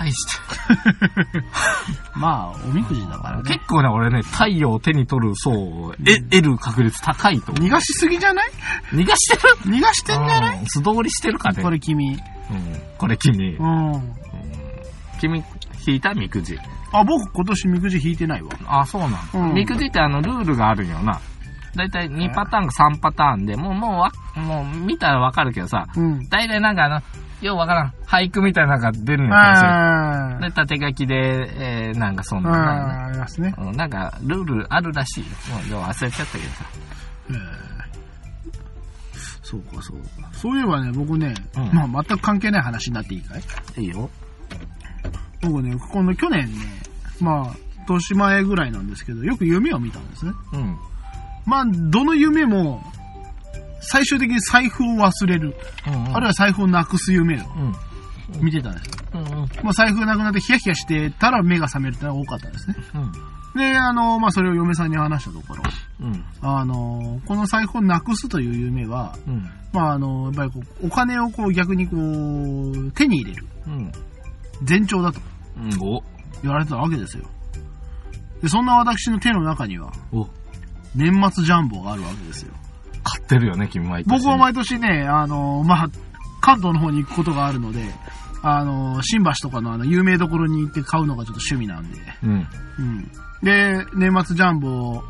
[SPEAKER 1] 大して。
[SPEAKER 2] まあ、おみくじだからね。
[SPEAKER 1] 結構ね、俺ね、太陽を手に取る層を得得る確率高いと。
[SPEAKER 2] 逃がしすぎじゃない？
[SPEAKER 1] 逃がしてる？
[SPEAKER 2] 逃がしてんじゃない？
[SPEAKER 1] うん素通りしてるかね。
[SPEAKER 2] これ君。
[SPEAKER 1] うん。これ君
[SPEAKER 2] う。ん。
[SPEAKER 1] 君、引いたみくじ。
[SPEAKER 2] あ、僕今年みくじ引いてないわ。
[SPEAKER 1] あ、そうなの。
[SPEAKER 2] うん
[SPEAKER 1] みくじってあの、ルールがあるんよな。だいたい2パターンか3パターンで、もう、もうわ、もう見たらわかるけどさ、
[SPEAKER 2] うん。
[SPEAKER 1] だいたいなんかあの、ようわからん、俳句みたいなのが出るのよ、で、縦書きで、えー、なんかそん
[SPEAKER 2] あ。
[SPEAKER 1] な、
[SPEAKER 2] ああ、ありますね。
[SPEAKER 1] うんなんか、ルールあるらしいよ。もう、でも忘れちゃったけどさ。
[SPEAKER 2] えーそうか、そうか。そういえばね、僕ね、
[SPEAKER 1] うん
[SPEAKER 2] まあ全く関係ない話になっていいかい？
[SPEAKER 1] いいよ。
[SPEAKER 2] 僕ね、この去年ね、まあ、年前ぐらいなんですけど、よく夢を見たんですね。
[SPEAKER 1] うん。
[SPEAKER 2] まあ、どの夢も、最終的に財布を忘れる、
[SPEAKER 1] うん、うん。
[SPEAKER 2] あるいは財布をなくす夢を
[SPEAKER 1] うん。
[SPEAKER 2] 見てたんです。
[SPEAKER 1] うん。うん。
[SPEAKER 2] まあ、財布がなくなってヒヤヒヤしてたら目が覚めるってのが多かったんですね。
[SPEAKER 1] うん。
[SPEAKER 2] で、あの、まあ、それを嫁さんに話したところ、
[SPEAKER 1] うん。
[SPEAKER 2] あの、この財布をなくすという夢は、
[SPEAKER 1] うん。
[SPEAKER 2] まあ、あの、やっぱりこう、お金をこう逆にこう、手に入れる
[SPEAKER 1] うん。
[SPEAKER 2] 前兆だと
[SPEAKER 1] うん。お。
[SPEAKER 2] 言われてたわけですよ。で、そんな私の手の中には、
[SPEAKER 1] お。
[SPEAKER 2] 年末ジャンボがあるわけですよ。
[SPEAKER 1] 買ってるよね、君毎年。
[SPEAKER 2] 僕は毎年ね、あの、まあ、関東の方に行くことがあるので、あの、新橋とかのあの、有名どころに行って買うのがちょっと趣味なんで。
[SPEAKER 1] うん。
[SPEAKER 2] うん。で、年末ジャンボ、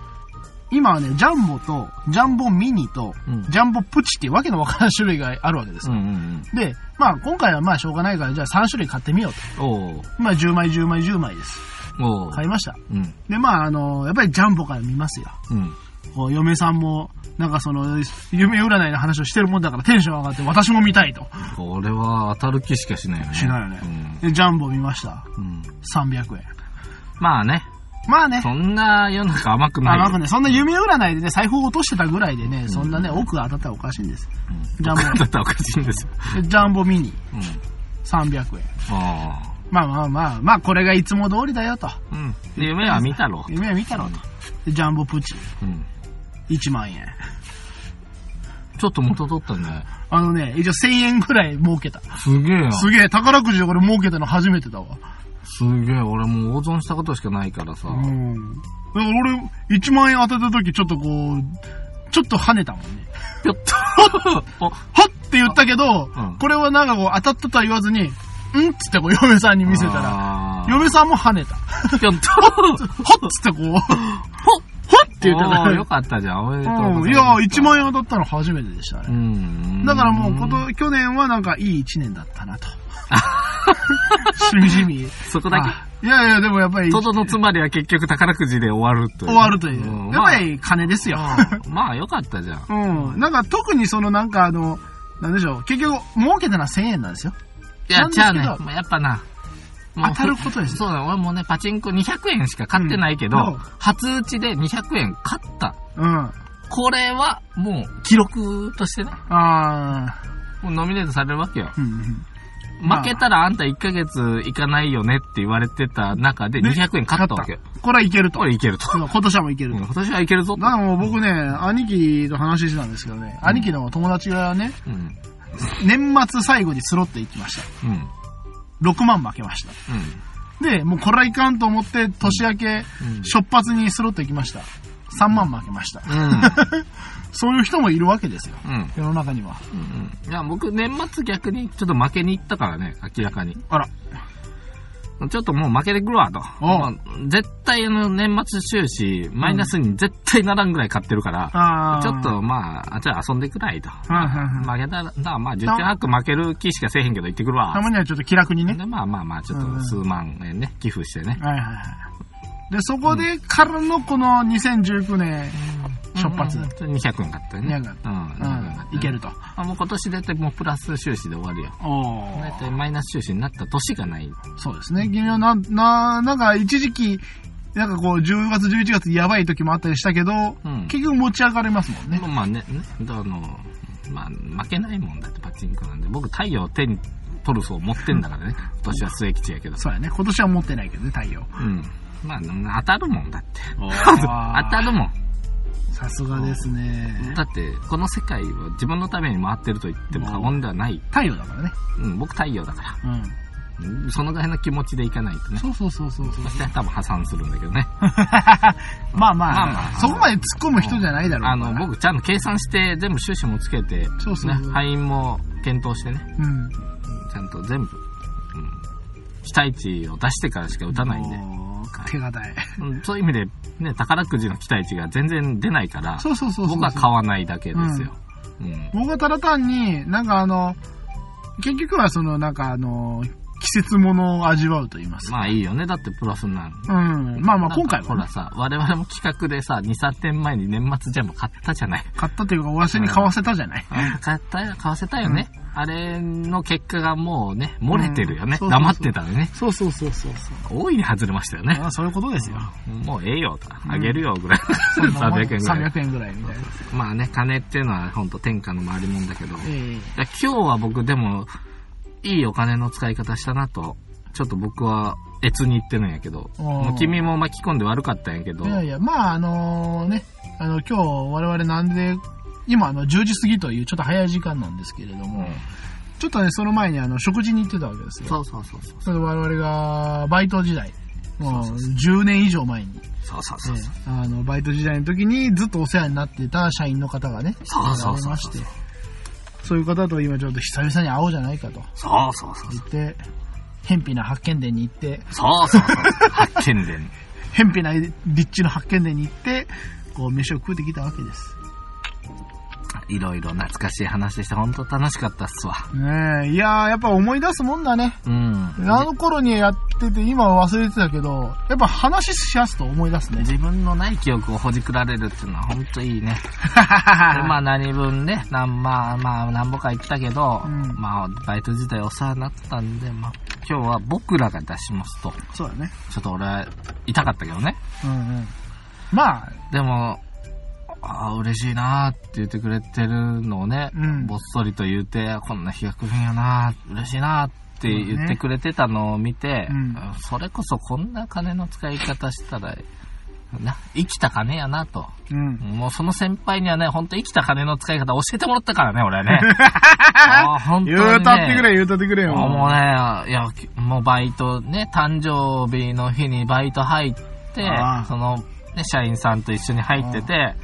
[SPEAKER 2] 今はね、ジャンボと、ジャンボミニと、
[SPEAKER 1] うん
[SPEAKER 2] ジャンボプチっていうわけのわからん種類があるわけですよ。
[SPEAKER 1] うんうん
[SPEAKER 2] で、まあ今回はまあしょうがないから、じゃあ3種類買ってみようと。まあ10枚10枚10枚です。買いました。
[SPEAKER 1] うん。
[SPEAKER 2] で、まああの、やっぱりジャンボから見ますよ。
[SPEAKER 1] うん。
[SPEAKER 2] こう嫁さんも、なんかその、夢占いの話をしてるもんだからテンション上がって私も見たいと。
[SPEAKER 1] これは当たる気しかしないよね。
[SPEAKER 2] しないよね。で、ジャンボ見ました。
[SPEAKER 1] うん。うん。
[SPEAKER 2] 300円。
[SPEAKER 1] まあね、
[SPEAKER 2] まあね。
[SPEAKER 1] そんな世の中甘くないよ。
[SPEAKER 2] 甘くね、そんな夢占いでね、財布を落としてたぐらいでね、そんなね、奥が当たったらおかしいんです。
[SPEAKER 1] うん。
[SPEAKER 2] ジャンボ
[SPEAKER 1] だったらおかしいんですよ。
[SPEAKER 2] でジャンボミニ、
[SPEAKER 1] うん。
[SPEAKER 2] 300円。
[SPEAKER 1] ああ。
[SPEAKER 2] まあまあまあ、まあこれがいつも通りだよと。
[SPEAKER 1] うん。で夢は見たろ。
[SPEAKER 2] 夢は見たろうと。で、ジャンボプチ、
[SPEAKER 1] うん。
[SPEAKER 2] 1万円。
[SPEAKER 1] ちょっと元取ったね。
[SPEAKER 2] あのね、一応1000円ぐらい儲けた。
[SPEAKER 1] すげえな。
[SPEAKER 2] すげえ、宝くじでこれ儲けたの初めてだわ。
[SPEAKER 1] すげえ、俺もう大損したことしかないからさ。
[SPEAKER 2] うん。だから俺、1万円当てた時ちょっとこう、ちょっと跳ねたもんね。
[SPEAKER 1] ぴょっと。お、
[SPEAKER 2] はっって言ったけど、
[SPEAKER 1] うん
[SPEAKER 2] これはなんかこう当たったとは言わずに、んっつってこう嫁さんに見せたら、
[SPEAKER 1] ら
[SPEAKER 2] 嫁さんも跳ねた。はっ
[SPEAKER 1] ぴょっと。
[SPEAKER 2] つってこう、ほっほっって言ってた
[SPEAKER 1] おーよかったじゃん。おめでとう。
[SPEAKER 2] うん。いや、1万円当たったの初めてでした
[SPEAKER 1] う
[SPEAKER 2] ね。
[SPEAKER 1] ん。
[SPEAKER 2] だからもうこと、去年はなんかいい1年だったなと。しみじみ。
[SPEAKER 1] そこだけ。
[SPEAKER 2] あいやいや、でもやっぱり、
[SPEAKER 1] とどのつまりは結局宝くじで終わるという。
[SPEAKER 2] 終わるという。
[SPEAKER 1] ん
[SPEAKER 2] やっぱり金ですよ。
[SPEAKER 1] まあ、よかったじゃん。
[SPEAKER 2] うん。なんか特にそのなんかあの、なんでしょう。結局、儲けたのは1000円なんですよ。
[SPEAKER 1] いやじゃあね、まあやっぱな。
[SPEAKER 2] 当たることですよ。
[SPEAKER 1] そうだ、俺もね、パチンコ200円しか買ってないけど、
[SPEAKER 2] うん
[SPEAKER 1] 初打ちで200円買った。
[SPEAKER 2] うん。
[SPEAKER 1] これはもう記録としてね、
[SPEAKER 2] あ
[SPEAKER 1] もうノミネートされるわけよ。
[SPEAKER 2] ー。うんうん。まあ
[SPEAKER 1] 負けたらあんた1ヶ月いかないよねって言われてた中で
[SPEAKER 2] ね
[SPEAKER 1] 200円買ったわけよ。
[SPEAKER 2] これはいけると。
[SPEAKER 1] これいけると。
[SPEAKER 2] 今年はもういけると。
[SPEAKER 1] うん今年はいけるぞと。
[SPEAKER 2] だからもう僕ね、兄貴と話してたんですけどね、兄貴の友達がね、
[SPEAKER 1] うん。
[SPEAKER 2] 年末最後にスロット行きました。
[SPEAKER 1] うん。
[SPEAKER 2] 6万負けました。で、もうこれはいかんと思って、年明け、
[SPEAKER 1] うん。
[SPEAKER 2] 初発にスロット行きました。3万負けました。
[SPEAKER 1] うん。
[SPEAKER 2] そういう人もいるわけですよ。
[SPEAKER 1] うん。
[SPEAKER 2] 世の中には。
[SPEAKER 1] うん。うん。いや、僕、年末逆にちょっと負けに行ったからね、明らかに。
[SPEAKER 2] あら。
[SPEAKER 1] ちょっともう負けてくるわと。絶対あの年末収支、マイナスに絶対ならんぐらい買ってるから、
[SPEAKER 2] あー
[SPEAKER 1] ちょっとまあ、あじゃあ遊んでくらいと。負けたら、まあ、十中八九負ける気しかせえへんけど行ってくるわ
[SPEAKER 2] た。まにはちょっと気楽にね。
[SPEAKER 1] で、まあまあまあ、ちょっと数万円ね、寄付してね。
[SPEAKER 2] はいはいはい。で、そこでからのこの2019年、出発
[SPEAKER 1] うんうん200円買ったよね。
[SPEAKER 2] 200円
[SPEAKER 1] うん、200円買ったね
[SPEAKER 2] いけると。
[SPEAKER 1] あもう今年出てもうプラス収支で終わるよ。
[SPEAKER 2] お
[SPEAKER 1] 大体マイナス収支になった年がない。
[SPEAKER 2] そうですね。君はな、な、なんか一時期、なんかこう、10月、11月やばい時もあったりしたけど、
[SPEAKER 1] うん
[SPEAKER 2] 結局持ち上がれますもんね。
[SPEAKER 1] まあまあね、ね、あの、まあ、負けないもんだってパチンコなんで。僕太陽手に取る層持ってんだからね。今年は末吉やけど。
[SPEAKER 2] そうやね。今年は持ってないけどね、太陽。
[SPEAKER 1] うん。まあ、当たるもんだって。
[SPEAKER 2] 当
[SPEAKER 1] 当たるもん。
[SPEAKER 2] さすがですね。
[SPEAKER 1] だって、この世界は自分のために回ってると言っても過言ではない。
[SPEAKER 2] 太陽だからね。
[SPEAKER 1] うん、僕太陽だから。
[SPEAKER 2] うん。
[SPEAKER 1] うんそのぐらいの気持ちでいかないとね。
[SPEAKER 2] そうそうそうそうそう
[SPEAKER 1] そ。して多分破産するんだけどね。
[SPEAKER 2] まあまあ、
[SPEAKER 1] まあまあ
[SPEAKER 2] そこまで突っ込む人じゃないだろう
[SPEAKER 1] あの、僕ちゃんと計算して、全部収支もつけて、
[SPEAKER 2] そうそうそう
[SPEAKER 1] ね、敗因も検討してね、
[SPEAKER 2] うん。
[SPEAKER 1] ちゃんと全部、うん、期待値を出してからしか打たないんで、
[SPEAKER 2] 手堅い。
[SPEAKER 1] うんそういう意味で、ね、宝くじの期待値が全然出ないから、
[SPEAKER 2] そうそうそうそう。
[SPEAKER 1] 僕は買わないだけですよ。うん。
[SPEAKER 2] 僕はただ単に、なんかあの、結局はその、なんかあの、季節物を味わうと言いますか。
[SPEAKER 1] まあいいよね。だってプラスなん。
[SPEAKER 2] うん。まあまあ今回はね、
[SPEAKER 1] ほらさ、我々も企画でさ、2、3年前に年末ジャンボ買ったじゃない。
[SPEAKER 2] 買ったというか、わしに買わせたじゃない。
[SPEAKER 1] あ買ったよ、買わせたよね。あれの結果がもうね、漏れてるよね。
[SPEAKER 2] うんそうそうそう
[SPEAKER 1] 黙ってたよね。
[SPEAKER 2] そうそうそうそうそう。
[SPEAKER 1] 大いに外れましたよね。
[SPEAKER 2] あそういうことですよ。
[SPEAKER 1] もうええよと。あげるよぐらい。
[SPEAKER 2] そんなもん
[SPEAKER 1] 300円ぐらい。
[SPEAKER 2] 300円ぐらいみたいな。
[SPEAKER 1] まあね、金っていうのは本当天下の回りもんだけど。い
[SPEAKER 2] え
[SPEAKER 1] や今日は僕でも、いいお金の使い方したなと、ちょっと僕は、越に言ってるんやけど、もう君も巻き込んで悪かったんやけど。
[SPEAKER 2] えい、やいや、まああのね、あの、今日我々なんで、今あの、10時過ぎというちょっと早い時間なんですけれども、ちょっとね、その前にあの、食事に行ってたわけですよ。
[SPEAKER 1] そうそうそうそう。
[SPEAKER 2] それで我々が、バイト時代、もう10年以上前に、
[SPEAKER 1] そうそうそう
[SPEAKER 2] あの、バイト時代の時にずっとお世話になってた社員の方がね、
[SPEAKER 1] そうそうそう。
[SPEAKER 2] おられまして、そういう方と今ちょっと久々に会おうじゃないかと
[SPEAKER 1] そうそうそう。
[SPEAKER 2] 言って、偏僻な発見殿に行って、
[SPEAKER 1] そうそうそう。発見伝。
[SPEAKER 2] 偏僻な立地の発見殿に行って、こう、飯を食うてきたわけです。
[SPEAKER 1] いろいろ懐かしい話して本当楽しかったっすわ。
[SPEAKER 2] ねえ、いやー、やっぱ思い出すもんだね。
[SPEAKER 1] うん。
[SPEAKER 2] あの頃にやってて、今は忘れてたけど、やっぱ話しやすと思い出すね。
[SPEAKER 1] 自分のない記憶をほじくられるっていうのは本当いいね。で まあ何分ね、なんまあまあ何ぼか言ったけど、
[SPEAKER 2] うん
[SPEAKER 1] まあバイト自体お世話になったんで、まあ今日は僕らが出しますと、
[SPEAKER 2] そうだね。
[SPEAKER 1] ちょっと俺は痛かったけどね。
[SPEAKER 2] うんうん。まあ、
[SPEAKER 1] でも、ああ、嬉しいなーって言ってくれてるのをね、
[SPEAKER 2] うん
[SPEAKER 1] ぼっそりと言うて、こんな日が来るんやなー嬉しいなーって言ってくれてたのを見て、
[SPEAKER 2] うん
[SPEAKER 1] それこそこんな金の使い方したら、な、生きた金やなと。
[SPEAKER 2] うん。
[SPEAKER 1] もうその先輩にはね、ほんと生きた金の使い方教えてもらったからね、俺はね。あー本当に、ね。
[SPEAKER 2] 言うたってくれ、言うたってくれよ。
[SPEAKER 1] もうね、いや、もうバイトね、誕生日の日にバイト入ってその、ね、社員さんと一緒に入ってて、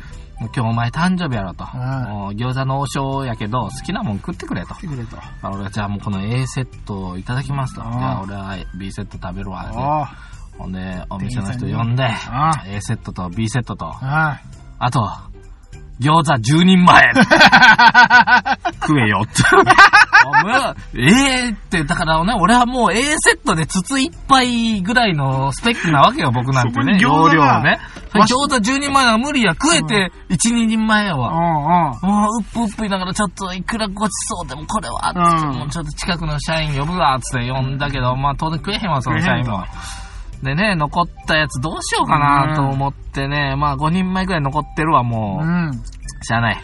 [SPEAKER 1] もう今日お前誕生日やろと。
[SPEAKER 2] あ
[SPEAKER 1] もう餃子の王将やけど、好きなもん食ってくれと。
[SPEAKER 2] 来てくれと。
[SPEAKER 1] あ俺はじゃあもうこの A セットをいただきますと。じゃあ俺は B セット食べるわ。ほんで、お店の人呼んで、A セットと B セットと、
[SPEAKER 2] あ
[SPEAKER 1] あと、餃子10人前 食えよって。ええって、だからね、俺はもう A セットで筒一杯ぐらいのスペックなわけよ、僕なんてね。容量ね。
[SPEAKER 2] わし
[SPEAKER 1] 餃子10人前なら無理や。食えて1、2人前やわ。
[SPEAKER 2] うんうん。
[SPEAKER 1] もう、うっぷうっぷ言いながら、ちょっといくらごちそうでもこれは、つって
[SPEAKER 2] うん
[SPEAKER 1] もうちょっと近くの社員呼ぶわ、つって呼んだけど、まあ当然食えへんわ、その社員も。でね、残ったやつどうしようかなと思ってね、まあ5人前ぐらい残ってるわ、もう。
[SPEAKER 2] うん。
[SPEAKER 1] しゃあない。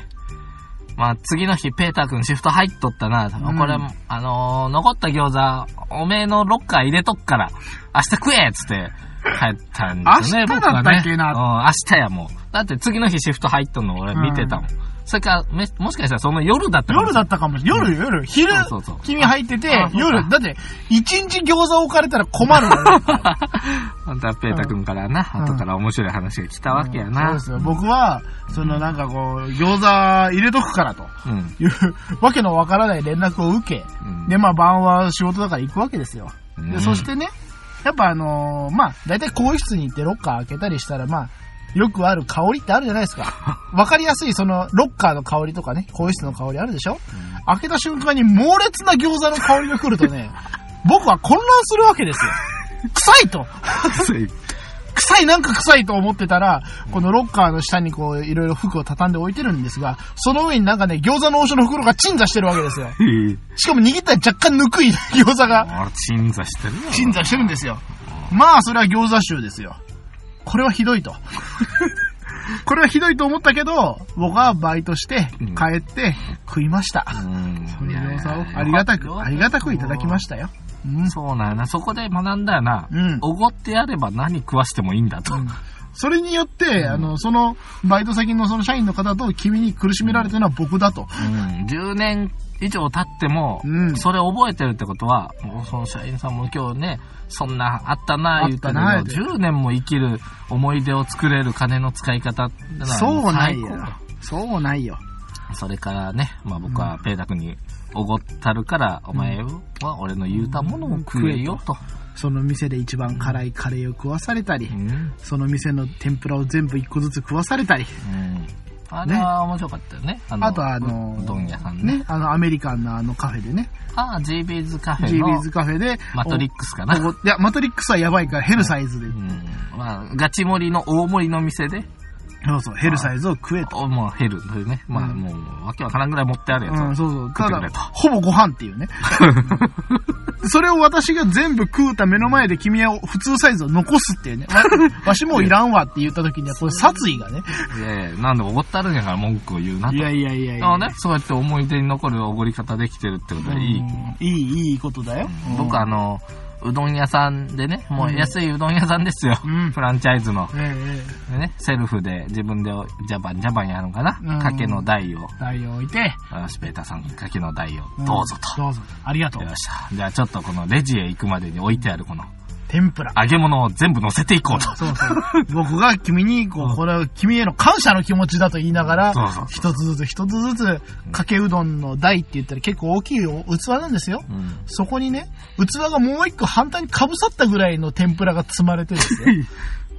[SPEAKER 1] まあ、次の日、ペーター君シフト入っとったな。
[SPEAKER 2] ん
[SPEAKER 1] これ、あのー残った餃子、おめえのロッカー入れとくから、明日食えっつって帰ったんですよね、
[SPEAKER 2] 明日だったっけな
[SPEAKER 1] ね。うん、明日やもう。だって次の日シフト入っとんの俺見てたもん。それかもしかしたらその夜だったかも
[SPEAKER 2] 夜だったかもしれない。夜、夜。昼
[SPEAKER 1] そうそうそう、
[SPEAKER 2] 君入ってて
[SPEAKER 1] あ、そうか
[SPEAKER 2] 夜。だって、一日餃子置かれたら困るのよ。
[SPEAKER 1] 本当はペーター君からな、
[SPEAKER 2] うん
[SPEAKER 1] 後から面白い話が来たわけや
[SPEAKER 2] そう
[SPEAKER 1] な。
[SPEAKER 2] ですよ。僕は、そのなんかこう、餃子入れとくからと
[SPEAKER 1] うん。
[SPEAKER 2] いう、わけのわからない連絡を受け、
[SPEAKER 1] うん
[SPEAKER 2] で、まあ晩は仕事だから行くわけですよ。で、
[SPEAKER 1] うん
[SPEAKER 2] そしてね、やっぱあのーまあ、だいたい更衣室に行ってロッカー開けたりしたら、まあ、よくある香りってあるじゃないですか。わかりやすい、その、ロッカーの香りとかね、更衣室の香りあるでしょ、開けた瞬間に猛烈な餃子の香りが来るとね、僕は混乱するわけですよ。臭いと 臭いなんか臭いと思ってたら、このロッカーの下にこう、いろいろ服を畳んで置いてるんですが、その上になんかね、餃子の王将の袋が鎮座してるわけですよ。しかも握ったら若干ぬくい餃子が
[SPEAKER 1] あ鎮座してるよ。
[SPEAKER 2] 鎮座してるんですよ。まあ、それは餃子臭ですよ。これはひどいと。これはひどいと思ったけど、僕はバイトして
[SPEAKER 1] うん、
[SPEAKER 2] 帰って、食いました。
[SPEAKER 1] うん。
[SPEAKER 2] そのをありがたく、
[SPEAKER 1] よ
[SPEAKER 2] ありがたくいただきましたよ。うん。
[SPEAKER 1] そうなんやな。そこで学んだよな。
[SPEAKER 2] うん
[SPEAKER 1] おごってやれば何食わしてもいいんだと。
[SPEAKER 2] それによって、あの、その、バイト先のその社員の方と君に苦しめられてるのは僕だと。
[SPEAKER 1] うん。10年以上経っても、
[SPEAKER 2] うん
[SPEAKER 1] それ覚えてるってことは、もうその社員さんも今日ね、そんなあったな言うたけど、
[SPEAKER 2] あったな言うて
[SPEAKER 1] 10年も生きる思い出を作れる金の使い方
[SPEAKER 2] そうないよ。そうないよ。
[SPEAKER 1] それからね、まあ僕はペイタ君におごったるから、お前は俺の言うたものを食えよと。
[SPEAKER 2] その店で一番辛いカレーを食わされたり
[SPEAKER 1] う、ん。
[SPEAKER 2] その店の天ぷらを全部一個ずつ食わされたり、
[SPEAKER 1] うん。あれは面白かったよね。あ
[SPEAKER 2] あとあの
[SPEAKER 1] ううどん屋さんね。
[SPEAKER 2] ね、あのアメリカンのあのカフェでね、
[SPEAKER 1] ああ、GB's カフェの
[SPEAKER 2] b ズカフェで、
[SPEAKER 1] マトリックスかな。
[SPEAKER 2] いや、マトリックスはやばいからヘルサイズで、
[SPEAKER 1] うん。まあ、ガチ盛りの大盛りの店で、
[SPEAKER 2] そうそう、ヘルサイズを食えと。
[SPEAKER 1] おもうヘルというね。まあ、
[SPEAKER 2] うん
[SPEAKER 1] もう、わけわからんぐらい持ってあるやつを。
[SPEAKER 2] うん、そうそう。ただほぼご飯っていうね。それを私が全部食うた目の前で君は普通サイズを残すっていうね。わわしもういらんわって言った時には、これ殺意がね。
[SPEAKER 1] いやいや、なんでおごってあるんやから文句を言うなと。
[SPEAKER 2] いやいやいやいや。
[SPEAKER 1] ね、そうやって思い出に残るおごり方できてるってことはいい。
[SPEAKER 2] うんいい、いいことだよ。
[SPEAKER 1] 僕あの、うどん屋さんでね、もう安いうどん屋さんですよ。
[SPEAKER 2] うん
[SPEAKER 1] フランチャイズの。
[SPEAKER 2] えええ
[SPEAKER 1] でね、セルフで自分でジャバンジャバンやるのかな？
[SPEAKER 2] うん
[SPEAKER 1] かけの台を、
[SPEAKER 2] え台を置いて、
[SPEAKER 1] よし、ペーターさん、かけの台をどうぞと。
[SPEAKER 2] どうぞ。ありがとう
[SPEAKER 1] よ。っしゃ。じゃあちょっとこのレジへ行くまでに置いてあるこの
[SPEAKER 2] 天ぷら。
[SPEAKER 1] 揚げ物を全部乗せていこうと。
[SPEAKER 2] そうそう。僕が君に、こう、これは君への感謝の気持ちだと言いながら
[SPEAKER 1] そうそう、
[SPEAKER 2] 一つずつ一つずつ、かけうどんの台って言ったら結構大きい器なんですよ。
[SPEAKER 1] うん。
[SPEAKER 2] そこにね、器がもう一個反対にかぶさったぐらいの天ぷらが積まれてるんですよ。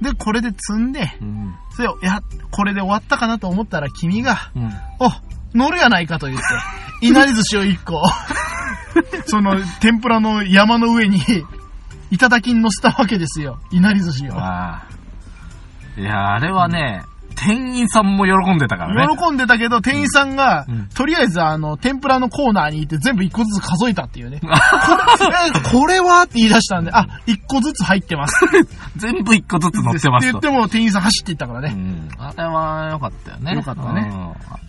[SPEAKER 2] で、これで積んで、
[SPEAKER 1] うん。
[SPEAKER 2] それを、いや、これで終わったかなと思ったら君が、
[SPEAKER 1] うん。
[SPEAKER 2] お、乗るやないかと言って、いなり寿司を一個、その天ぷらの山の上に、いただきに乗せたわけですよ。いなり寿司を。
[SPEAKER 1] ああ。いや、あれはね、店員さんも喜んでたからね。
[SPEAKER 2] 喜んでたけど、店員さんが、
[SPEAKER 1] うん
[SPEAKER 2] とりあえずあの、天ぷらのコーナーに行って全部一個ずつ数えたっていうね。これ、えこれはって言い出したんで、あ、一個ずつ入ってます。
[SPEAKER 1] 全部一個ずつ乗ってますと
[SPEAKER 2] って言っ。ても店員さん走っていったからね。
[SPEAKER 1] うん。あれは良かったよね。
[SPEAKER 2] 良かったね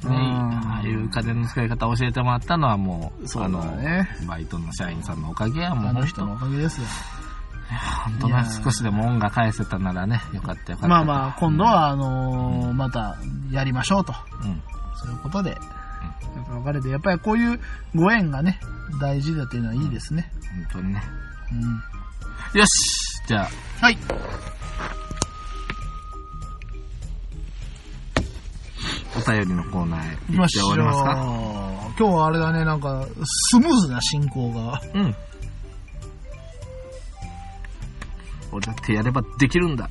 [SPEAKER 1] うん。ね
[SPEAKER 2] うん
[SPEAKER 1] ああいう家電の使い方を教えてもらったのはもう、
[SPEAKER 2] そうだ
[SPEAKER 1] あの、
[SPEAKER 2] ね
[SPEAKER 1] バイトの社員さんのおかげやもう
[SPEAKER 2] あの人のおかげですよ。
[SPEAKER 1] 本当ね少しでも恩が返せたならね、よかったよかった。
[SPEAKER 2] まあまあ、今度は、あのーまた、やりましょうと。
[SPEAKER 1] うん。
[SPEAKER 2] そういうことで、やっぱ別れて、やっぱりこういうご縁がね、大事だっていうのはいいですね。
[SPEAKER 1] 本当にね。
[SPEAKER 2] うん。
[SPEAKER 1] よしじゃあ、
[SPEAKER 2] はい。
[SPEAKER 1] お便りのコーナーへ
[SPEAKER 2] 行きまして
[SPEAKER 1] おりますか？
[SPEAKER 2] 今日はあれだね、なんか、スムーズな進行が。
[SPEAKER 1] うん。俺だってやればできるんだ。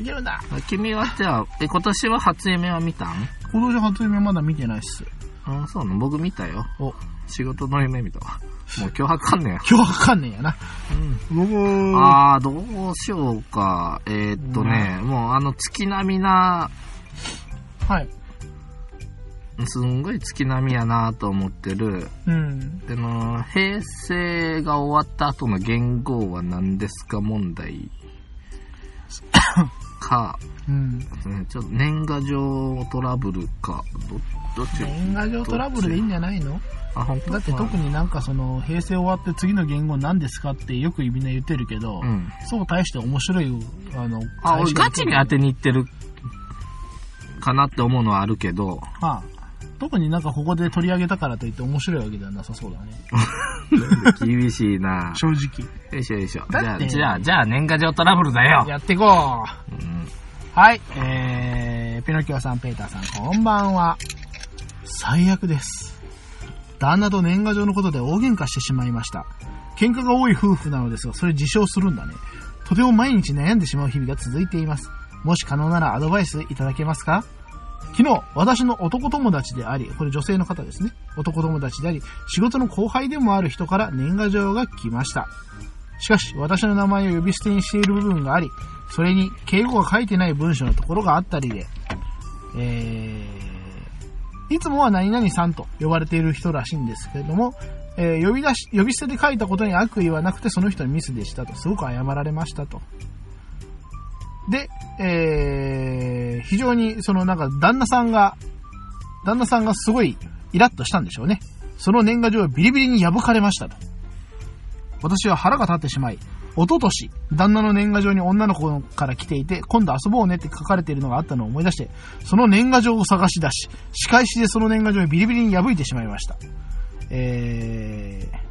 [SPEAKER 2] いけるんだ
[SPEAKER 1] 君はじゃあ、え、今年は初夢は見たん？
[SPEAKER 2] 今年初夢まだ見てないっす。
[SPEAKER 1] あ、そうなの？僕見たよ。
[SPEAKER 2] お、
[SPEAKER 1] 仕事の夢見たわ。もう今日わかんねえよ。
[SPEAKER 2] 今日わかんねえやな。僕、
[SPEAKER 1] あー、どうしようか。えーっとね、もうあの月並みな、
[SPEAKER 2] はい。
[SPEAKER 1] すんごい月並みやなと思ってる。
[SPEAKER 2] うん。
[SPEAKER 1] での、平成が終わった後の元号は何ですか？問題 か、
[SPEAKER 2] うん。
[SPEAKER 1] ねちょっと年賀状トラブルか、ど、どっち？
[SPEAKER 2] 年賀状トラブルでいいんじゃないの？
[SPEAKER 1] あ、本当？
[SPEAKER 2] だって特になんかその、平成終わって次の言語何ですかってよくみんな言ってるけど、
[SPEAKER 1] うん。
[SPEAKER 2] そう大して面白い、あの、
[SPEAKER 1] あ、俺ガチに当てに行ってるかなって思うのはあるけど、
[SPEAKER 2] はあ、特になんかここで取り上げたからといって面白いわけではなさそうだね。
[SPEAKER 1] 厳しいな
[SPEAKER 2] 正直。
[SPEAKER 1] よいしょよいしょ。じゃあ、じゃあ、じゃあ年賀状トラブルだよ。
[SPEAKER 2] やっていこう。
[SPEAKER 1] うん
[SPEAKER 2] はい、えー、ピノキオさん、ペーターさん、こんばんは。最悪です。旦那と年賀状のことで大喧嘩してしまいました。喧嘩が多い夫婦なのですが、それ自称するんだね。とても毎日悩んでしまう日々が続いています。もし可能ならアドバイスいただけますか？昨日、私の男友達であり、これ女性の方ですね。男友達であり、仕事の後輩でもある人から年賀状が来ました。しかし、私の名前を呼び捨てにしている部分があり、それに敬語が書いてない文章のところがあったりで、えー、いつもは何々さんと呼ばれている人らしいんですけれども、えー呼び出し、呼び捨てで書いたことに悪意はなくてその人のミスでしたと、すごく謝られましたと。で、えー、非常にそのなんか旦那さんが、旦那さんがすごいイラッとしたんでしょうね。その年賀状をビリビリに破かれましたと。私は腹が立ってしまい、一昨年、旦那の年賀状に女の子から来ていて、今度遊ぼうねって書かれているのがあったのを思い出して、その年賀状を探し出し、仕返しでその年賀状をビリビリに破いてしまいました。えー、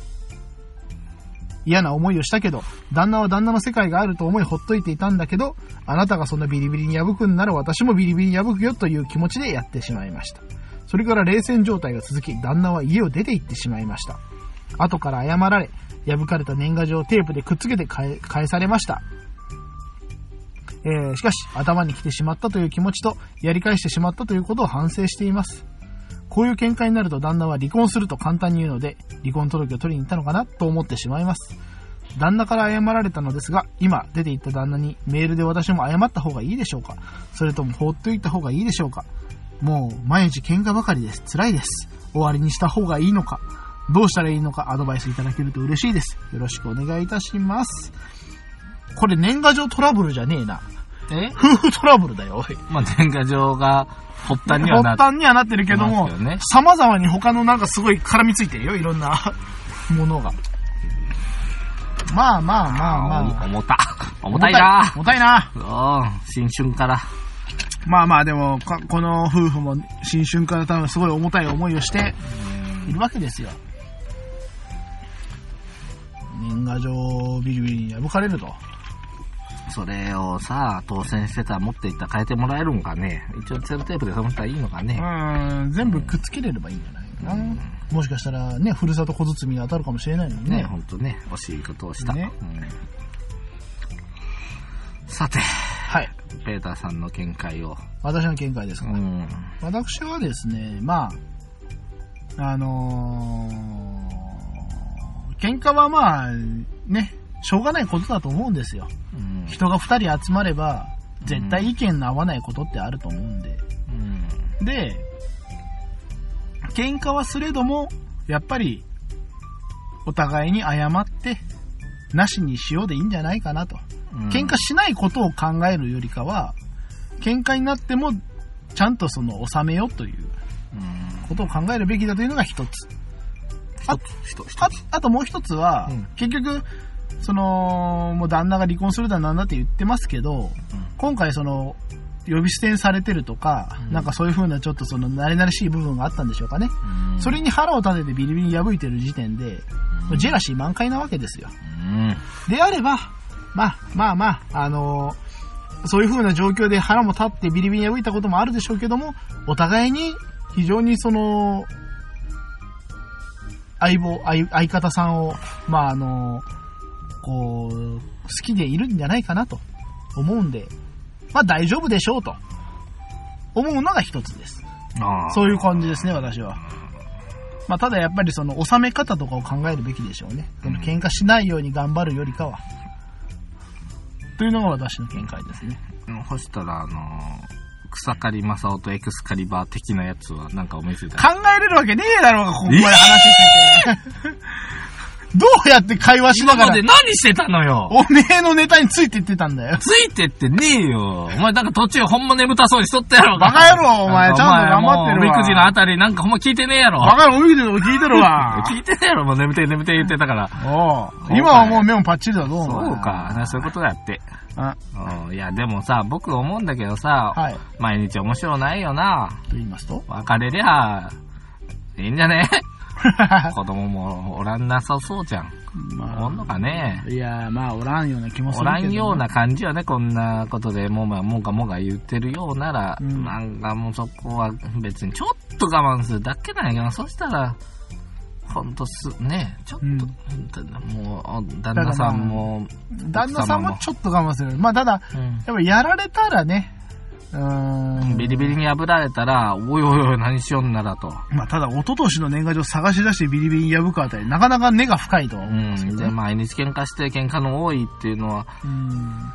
[SPEAKER 2] 嫌な思いをしたけど、旦那は旦那の世界があると思いほっといていたんだけど、あなたがそんなビリビリに破くんなら私もビリビリに破くよという気持ちでやってしまいました。それから冷戦状態が続き、旦那は家を出て行ってしまいました。後から謝られ、破かれた年賀状をテープでくっつけて返返されました。えーしかし、頭に来てしまったという気持ちと、やり返してしまったということを反省しています。こういう喧嘩になると旦那は離婚すると簡単に言うので、離婚届を取りに行ったのかなと思ってしまいます。旦那から謝られたのですが、今出て行った旦那にメールで私も謝った方がいいでしょうかそれとも放っておいた方がいいでしょうかもう毎日喧嘩ばかりです。辛いです。終わりにした方がいいのかどうしたらいいのかアドバイスいただけると嬉しいです。よろしくお願いいたします。これ年賀状トラブルじゃねえな。
[SPEAKER 1] え？
[SPEAKER 2] 夫婦トラブルだよ、おい。
[SPEAKER 1] まあ、年賀状が発端にはな
[SPEAKER 2] 発端にはなってるけども
[SPEAKER 1] ね、
[SPEAKER 2] 様々に他のなんかすごい絡みついてるよ、いろんな ものが。まあまあまあまあ。
[SPEAKER 1] 重た。重たいな
[SPEAKER 2] 重たいな。
[SPEAKER 1] うん、新春から。
[SPEAKER 2] まあまあでも、かこの夫婦も新春から多分すごい重たい思いをしているわけですよ。年賀状をビリビリに破かれると。
[SPEAKER 1] それをさ、当選してたら持っていったら変えてもらえるんかね。一応セロテープでそのったらいいのかね。
[SPEAKER 2] うん、全部くっつけれればいいんじゃないかな。もしかしたらね、ふるさと小包に当たるかもしれないのに
[SPEAKER 1] ね、
[SPEAKER 2] ね。
[SPEAKER 1] ほんとね、惜しいことをした。
[SPEAKER 2] ね
[SPEAKER 1] うんさて、
[SPEAKER 2] はい。
[SPEAKER 1] ペーターさんの見解を。
[SPEAKER 2] 私の見解ですが、
[SPEAKER 1] うん。
[SPEAKER 2] 私はですね、まあ、あのー喧嘩はまあ、ね、しょうがないことだと思うんですよ。
[SPEAKER 1] うん
[SPEAKER 2] 人が二人集まれば、絶対意見の合わないことってあると思うんで。
[SPEAKER 1] うん
[SPEAKER 2] で、喧嘩はすれども、やっぱり、お互いに謝って、なしにしようでいいんじゃないかなと。
[SPEAKER 1] うん
[SPEAKER 2] 喧嘩しないことを考えるよりかは、喧嘩になっても、ちゃんとその、収めようという
[SPEAKER 1] うん
[SPEAKER 2] ことを考えるべきだというのが一つ。あああともう一つは、
[SPEAKER 1] うん
[SPEAKER 2] 結局、その、もう旦那が離婚するだなんだって言ってますけど、今回その、呼び捨てにされてるとか、
[SPEAKER 1] うん。
[SPEAKER 2] なんかそういう風なちょっとその慣れ慣れしい部分があったんでしょうかね。
[SPEAKER 1] うん。
[SPEAKER 2] それに腹を立ててビリビリ破いてる時点で、
[SPEAKER 1] うん。
[SPEAKER 2] ジェラシー満開なわけですよ。
[SPEAKER 1] うん。
[SPEAKER 2] であれば、まあまあまあ、あのーそういう風な状況で腹も立ってビリビリ破いたこともあるでしょうけども、お互いに非常にその、相棒、相相方さんを、まああのーこう、好きでいるんじゃないかなと思うんで、まあ大丈夫でしょうと思うのが一つです。そういう感じですね、私は。まあ、ただやっぱりその収め方とかを考えるべきでしょうね。その喧嘩しないように頑張るよりかは。というのが私の見解ですね。
[SPEAKER 1] うんそしたら、あのー草刈正雄とエクスカリバー的なやつはなんかお見せで。
[SPEAKER 2] 考えれるわけねえだろうが、ここまで話してて。どうやって会話しながら
[SPEAKER 1] 今まで、何してたのよ？
[SPEAKER 2] おめえのネタについてってたんだよ。
[SPEAKER 1] ついてってねえよ。お前なんか途中ほんま眠たそうにしとったやろ。
[SPEAKER 2] バカ野郎お前ちゃんと頑張ってるわ
[SPEAKER 1] おみくじのあたりなんかほんま聞いてねえやろ。
[SPEAKER 2] バカのおみくじの聞いてるわ。
[SPEAKER 1] 聞いてねえやろ、もう眠てえ眠てえ言ってたから。
[SPEAKER 2] おう
[SPEAKER 1] そうかい
[SPEAKER 2] 今はもう目もパッチリだぞ、お前
[SPEAKER 1] そうか。なそういうことだって。
[SPEAKER 2] あ、
[SPEAKER 1] うんいや、でもさ、僕思うんだけどさ、
[SPEAKER 2] はい。
[SPEAKER 1] 毎日面白ないよな。
[SPEAKER 2] と言いますと？
[SPEAKER 1] 別れりゃ、いいんじゃね？子供もおらんなさそうじゃん。おんのかね。
[SPEAKER 2] いや、まあ、おらんような気もするけど。
[SPEAKER 1] おらんような感じよね、こんなことで、もうまあ、もがもが言ってるようなら、
[SPEAKER 2] うん。
[SPEAKER 1] なんかもうそこは別にちょっと我慢するだけなんやけど、そしたら、ほんとす、ね、ちょっと、もう、旦那さんも、
[SPEAKER 2] 旦那さんも。ちょっと我慢する。まあ、ただ、
[SPEAKER 1] うん。
[SPEAKER 2] やっぱやられたらね、うーん。
[SPEAKER 1] ビリビリに破られたら、おいおいおい、何しよんならと。
[SPEAKER 2] まあ、ただ、一昨年の年賀状探し出してビリビリに破くあたり、なかなか根が深いと思うんですけど、
[SPEAKER 1] で、毎日喧嘩して喧嘩の多いっていうのは、
[SPEAKER 2] うん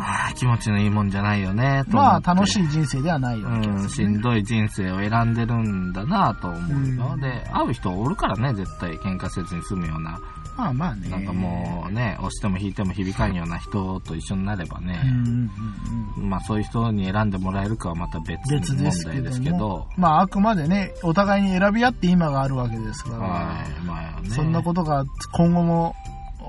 [SPEAKER 1] はあ気持ちのいいもんじゃないよね、と思
[SPEAKER 2] まあ、楽しい人生ではないような気が
[SPEAKER 1] うん、しんどい人生を選んでるんだなと思うよ。
[SPEAKER 2] うん。
[SPEAKER 1] で、会う人おるからね、絶対。喧嘩せずに済むような、
[SPEAKER 2] まあまあね。
[SPEAKER 1] なんかもうね、押しても引いても響かんような人と一緒になれば
[SPEAKER 2] うん、うん
[SPEAKER 1] ね、
[SPEAKER 2] うんうん。
[SPEAKER 1] まあそういう人に選んでもらえるかはまた別
[SPEAKER 2] 別
[SPEAKER 1] 問
[SPEAKER 2] ですけど
[SPEAKER 1] 題ですけど
[SPEAKER 2] も、、まああくまでね、お互いに選び合って今があるわけですから、
[SPEAKER 1] はい、まあね。
[SPEAKER 2] そんなことが今後も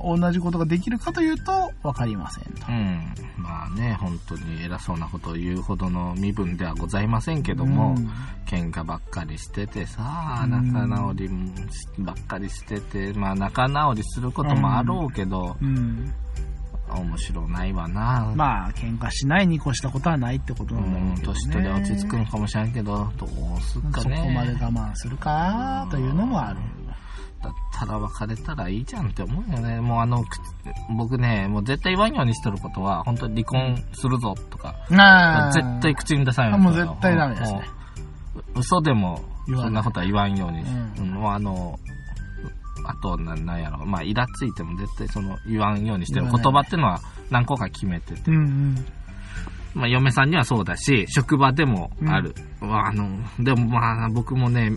[SPEAKER 2] 同じことができるかというと分かりませんと。
[SPEAKER 1] うん。まあね、本当に偉そうなことを言うほどの身分ではございませんけども、
[SPEAKER 2] うん
[SPEAKER 1] 喧嘩ばっかりしててさ、
[SPEAKER 2] うん
[SPEAKER 1] 仲直りばっかりしてて、まあ仲直りすることもあろうけど、
[SPEAKER 2] うん、
[SPEAKER 1] 面白ないわな。
[SPEAKER 2] まあ喧嘩しないに越したことはないってこと
[SPEAKER 1] う
[SPEAKER 2] なんだろ
[SPEAKER 1] ん、
[SPEAKER 2] うけど、ね、
[SPEAKER 1] 年取り落ち着くんかもしれんけど、どうすっか
[SPEAKER 2] そこまで
[SPEAKER 1] ね。
[SPEAKER 2] 我慢するかというのもある。
[SPEAKER 1] だったら別れたらいいじゃんって思うよね。もうあの、く僕ね、もう絶対言わんようにしとることは、本当に離婚するぞとか、絶対口に出さないように
[SPEAKER 2] もう絶対ダメですね。
[SPEAKER 1] 嘘でも、そんなことは言わんように。
[SPEAKER 2] うん
[SPEAKER 1] うんもうあの、あと、ななんやろ、まあ、イラついても絶対その、言わんようにしてる言葉っていうのは何個か決めてて。
[SPEAKER 2] うんうん。
[SPEAKER 1] まあ、嫁さんにはそうだし、職場でもある。まああの、でもまあ、僕もね、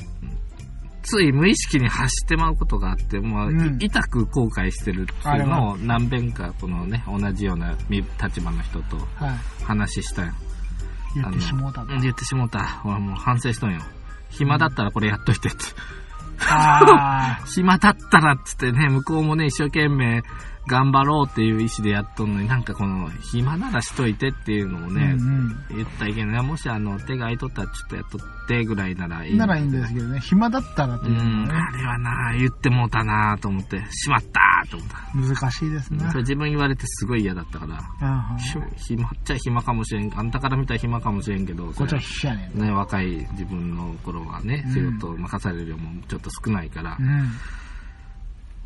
[SPEAKER 1] つい無意識に発してまうことがあって、まあ、
[SPEAKER 2] うん
[SPEAKER 1] 痛く後悔してるっていうのを何遍か、このね、同じようなみ立場の人と
[SPEAKER 2] はい。
[SPEAKER 1] 話したよ。
[SPEAKER 2] 言ってしもうた
[SPEAKER 1] 言ってしもうた。俺もう反省しとんよ。暇だったらこれやっといてって。
[SPEAKER 2] あ
[SPEAKER 1] 暇だったらっつってね、向こうもね、一生懸命頑張ろうっていう意思でやっとんのに、なんかこの、暇ならしといてっていうのを
[SPEAKER 2] あ。
[SPEAKER 1] ね、
[SPEAKER 2] うんうん
[SPEAKER 1] 言ったらいけない。もしあの、手が空いとったらちょっとやっとってぐらいならいい。
[SPEAKER 2] ならいいんですけどね、暇だったらと
[SPEAKER 1] う
[SPEAKER 2] いうの
[SPEAKER 1] ん、
[SPEAKER 2] は
[SPEAKER 1] あれはな、言ってもうたなと思って、しまったと思った。
[SPEAKER 2] ね、難しいですね。
[SPEAKER 1] それ自分言われてすごい嫌だったから、
[SPEAKER 2] あ
[SPEAKER 1] ひ暇っちゃ暇かもしれん。あんたから見たら暇かもしれんけど、
[SPEAKER 2] こっちは
[SPEAKER 1] そ
[SPEAKER 2] 必死やね
[SPEAKER 1] ね、若い自分の頃はね
[SPEAKER 2] う、ん
[SPEAKER 1] 仕事を任される量もちょっと少ないから
[SPEAKER 2] う、ん。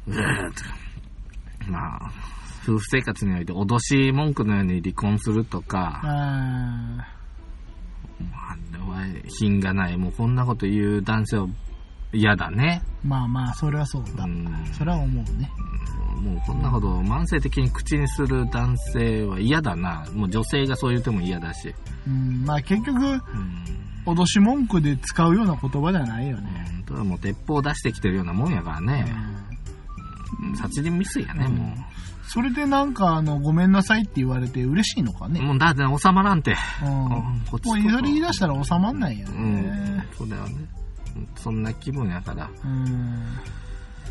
[SPEAKER 1] うーっとまあ、夫婦生活において脅し文句のように離婚するとか、
[SPEAKER 2] あ
[SPEAKER 1] まあ、あれは品がない。もうこんなこと言う男性は嫌だね。
[SPEAKER 2] ーまあまあ、それはそうだ。
[SPEAKER 1] うん。
[SPEAKER 2] それは思うね。
[SPEAKER 1] もうこんなこと慢性的に口にする男性は嫌だな。もう女性がそう言っても嫌だし。
[SPEAKER 2] うん、まあ結局、
[SPEAKER 1] うん。
[SPEAKER 2] 脅し文句で使うような言葉じゃないよね。
[SPEAKER 1] うんただもう鉄砲出してきてるようなもんやからね。殺人未遂やね、
[SPEAKER 2] うん
[SPEAKER 1] も
[SPEAKER 2] それでなんか、あの、ごめんなさいって言われて嬉しいのか
[SPEAKER 1] う。
[SPEAKER 2] ね。
[SPEAKER 1] もうだって収まらんて。
[SPEAKER 2] うん。
[SPEAKER 1] うん
[SPEAKER 2] も
[SPEAKER 1] こっちと
[SPEAKER 2] うそれ言い出したら収まんないよ
[SPEAKER 1] うん
[SPEAKER 2] ね。。
[SPEAKER 1] そうだよね。うんそんな気分やから。
[SPEAKER 2] うん。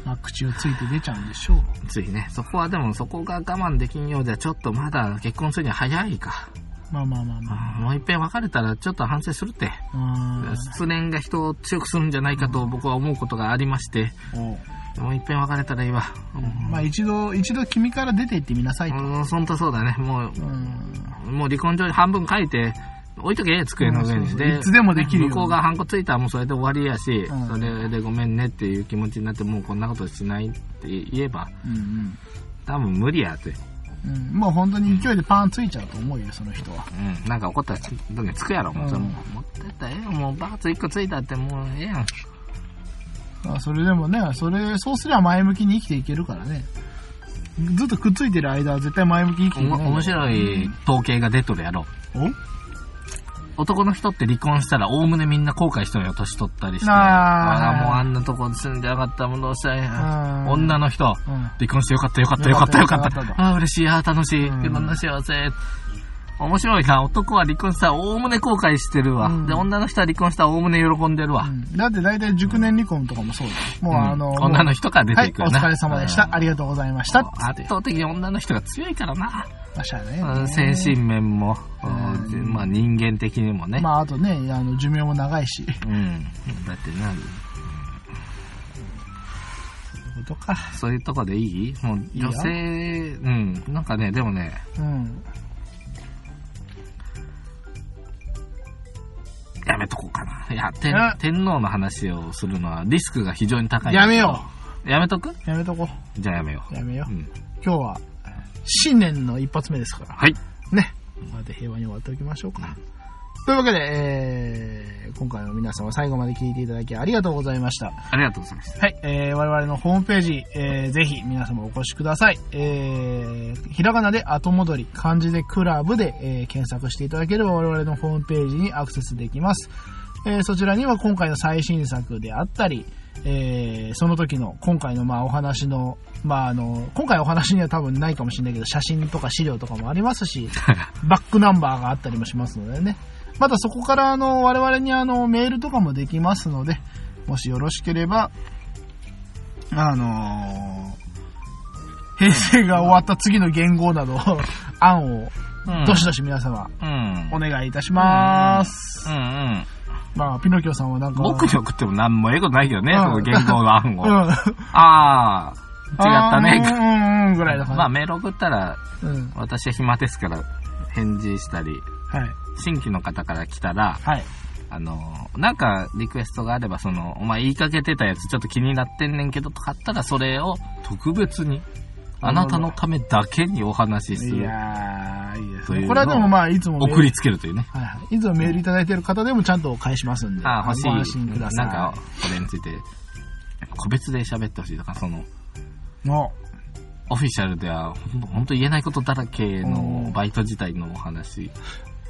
[SPEAKER 2] まあ、口をついて出ちゃうんでしょう。
[SPEAKER 1] ついね。そこはでもそこが我慢できんようではちょっとまだ結婚するには早いか。
[SPEAKER 2] まあまあまあまあ。
[SPEAKER 1] もう一遍別れたらちょっと反省するって。
[SPEAKER 2] うん。
[SPEAKER 1] 失恋が人を強くするんじゃないかと僕は思うことがありまして、
[SPEAKER 2] おう
[SPEAKER 1] もう一遍別れたらいいわ。
[SPEAKER 2] まあ一度、一度君から出て行ってみなさいと。
[SPEAKER 1] うん、ほんとそうだね。も
[SPEAKER 2] うん。
[SPEAKER 1] う、もう離婚状に半分書いて、置いとけ、机の上に。
[SPEAKER 2] うんそうそういつでもできる
[SPEAKER 1] 向こうがハンコついたらもうそれで終わりやし、
[SPEAKER 2] うん
[SPEAKER 1] それでごめんねっていう気持ちになって、もうこんなことしないって言えば、
[SPEAKER 2] うん
[SPEAKER 1] 多分無理やって。
[SPEAKER 2] うん。うん。もう本当に勢いでパンついちゃうと思うよ、その人は。
[SPEAKER 1] うん、なんか怒ったら時につくやろ、もう
[SPEAKER 2] うん
[SPEAKER 1] もう持ってったらええよ、もうバーツ1個ついたってもうええやん。
[SPEAKER 2] あそれでもね、それ、そうすれば前向きに生きていけるからね。ずっとくっついてる間は絶対前向きに生きていけない。
[SPEAKER 1] おも面白い統計が出とるやろ。
[SPEAKER 2] お？
[SPEAKER 1] 男の人って離婚したら、おおむねみんな後悔しとるよ、年取ったりして。
[SPEAKER 2] あー
[SPEAKER 1] ああ、もうあんなとこ住んでなかったもんどうしたらいい
[SPEAKER 2] うん
[SPEAKER 1] ん女の人、
[SPEAKER 2] うん
[SPEAKER 1] 離婚してよかったよかったよかったよかった。ああ、嬉しい、ああ、楽しい、
[SPEAKER 2] うん
[SPEAKER 1] いろんな幸せ。面白いな、男は離婚したらおおむね後悔してるわ。
[SPEAKER 2] うん
[SPEAKER 1] で、女の人は離婚したらおおむね喜んでるわ。
[SPEAKER 2] うんだって大体熟年離婚とかもそうだよ。もう
[SPEAKER 1] うん
[SPEAKER 2] あの、
[SPEAKER 1] 女の人から出
[SPEAKER 2] はい、
[SPEAKER 1] ていくよな。
[SPEAKER 2] お疲れ様でした。
[SPEAKER 1] うん
[SPEAKER 2] ありがとうございました。
[SPEAKER 1] 圧倒的に女の人が強いからな。
[SPEAKER 2] まあしゃあね
[SPEAKER 1] うん精神面も、
[SPEAKER 2] うん
[SPEAKER 1] うんまあ人間的にもね。
[SPEAKER 2] まああとね、あの、寿命も長いし。
[SPEAKER 1] うん。だってな、
[SPEAKER 2] とか。
[SPEAKER 1] そういうとこでいい？もう女性、うん。なんかね、でもね、
[SPEAKER 2] うん。
[SPEAKER 1] いや、天
[SPEAKER 2] え
[SPEAKER 1] 天皇の話をするのはリスクが非常に高い。
[SPEAKER 2] やめよ
[SPEAKER 1] う。やめとく？
[SPEAKER 2] う。やめとこ
[SPEAKER 1] じゃあやめよ
[SPEAKER 2] う。やめよ
[SPEAKER 1] う。
[SPEAKER 2] う。
[SPEAKER 1] うん。
[SPEAKER 2] 今日は、新年の一発目ですから。
[SPEAKER 1] はい。
[SPEAKER 2] ね。まで平和に終わっておきましょうか。というわけで、えー、今回も皆様最後まで聞いていただきありがとうございました。
[SPEAKER 1] ありがとうございました。
[SPEAKER 2] はい、えー、我々のホームページ、えー、ぜひ皆様お越しください。えー、ひらがなで後戻り、漢字でクラブで、えー検索していただければ我々のホームページにアクセスできます。えー、そちらには今回の最新作であったり、えー、その時の今回のまあお話の、まああの、今回お話には多分ないかもしれないけど、写真とか資料とかもありますし、バックナンバーがあったりもしますのでね。またそこからあの我々にあのメールとかもできますので、もしよろしければ、あのー平成が終わった次の言語など、案を
[SPEAKER 1] うん
[SPEAKER 2] どしどし皆様
[SPEAKER 1] うん。
[SPEAKER 2] お願いいたします。
[SPEAKER 1] うんうん。
[SPEAKER 2] まあ、ピノキオさんはなんか、
[SPEAKER 1] 僕に送っても何もええことないけどね、
[SPEAKER 2] うん
[SPEAKER 1] その言語の案を。
[SPEAKER 2] うん。
[SPEAKER 1] ああ、違ったね。
[SPEAKER 2] うんぐらいだから。
[SPEAKER 1] まあメール送ったら、
[SPEAKER 2] うん。
[SPEAKER 1] 私は暇ですから返事したり、
[SPEAKER 2] はい。
[SPEAKER 1] 新規の方から来たら、
[SPEAKER 2] はい。
[SPEAKER 1] あの、なんかリクエストがあれば、その、お前言いかけてたやつちょっと気になってんねんけどとかあったら、それを特別に、あなたのためだけにお話しする。
[SPEAKER 2] いやー、いいですね。これはでもまあ、いつも
[SPEAKER 1] 送りつけるというね。
[SPEAKER 2] はいはい。いつもメールいただいてる方でもちゃんと返しますんで。
[SPEAKER 1] ああ、欲し
[SPEAKER 2] ご安心くだ
[SPEAKER 1] い。
[SPEAKER 2] さい。
[SPEAKER 1] なんか、これについて、個別で喋ってほしいとか、その、
[SPEAKER 2] の、
[SPEAKER 1] オフィシャルでは、ほんとほんと言えないことだらけ
[SPEAKER 2] う
[SPEAKER 1] の
[SPEAKER 2] ん
[SPEAKER 1] バイト自体のお話。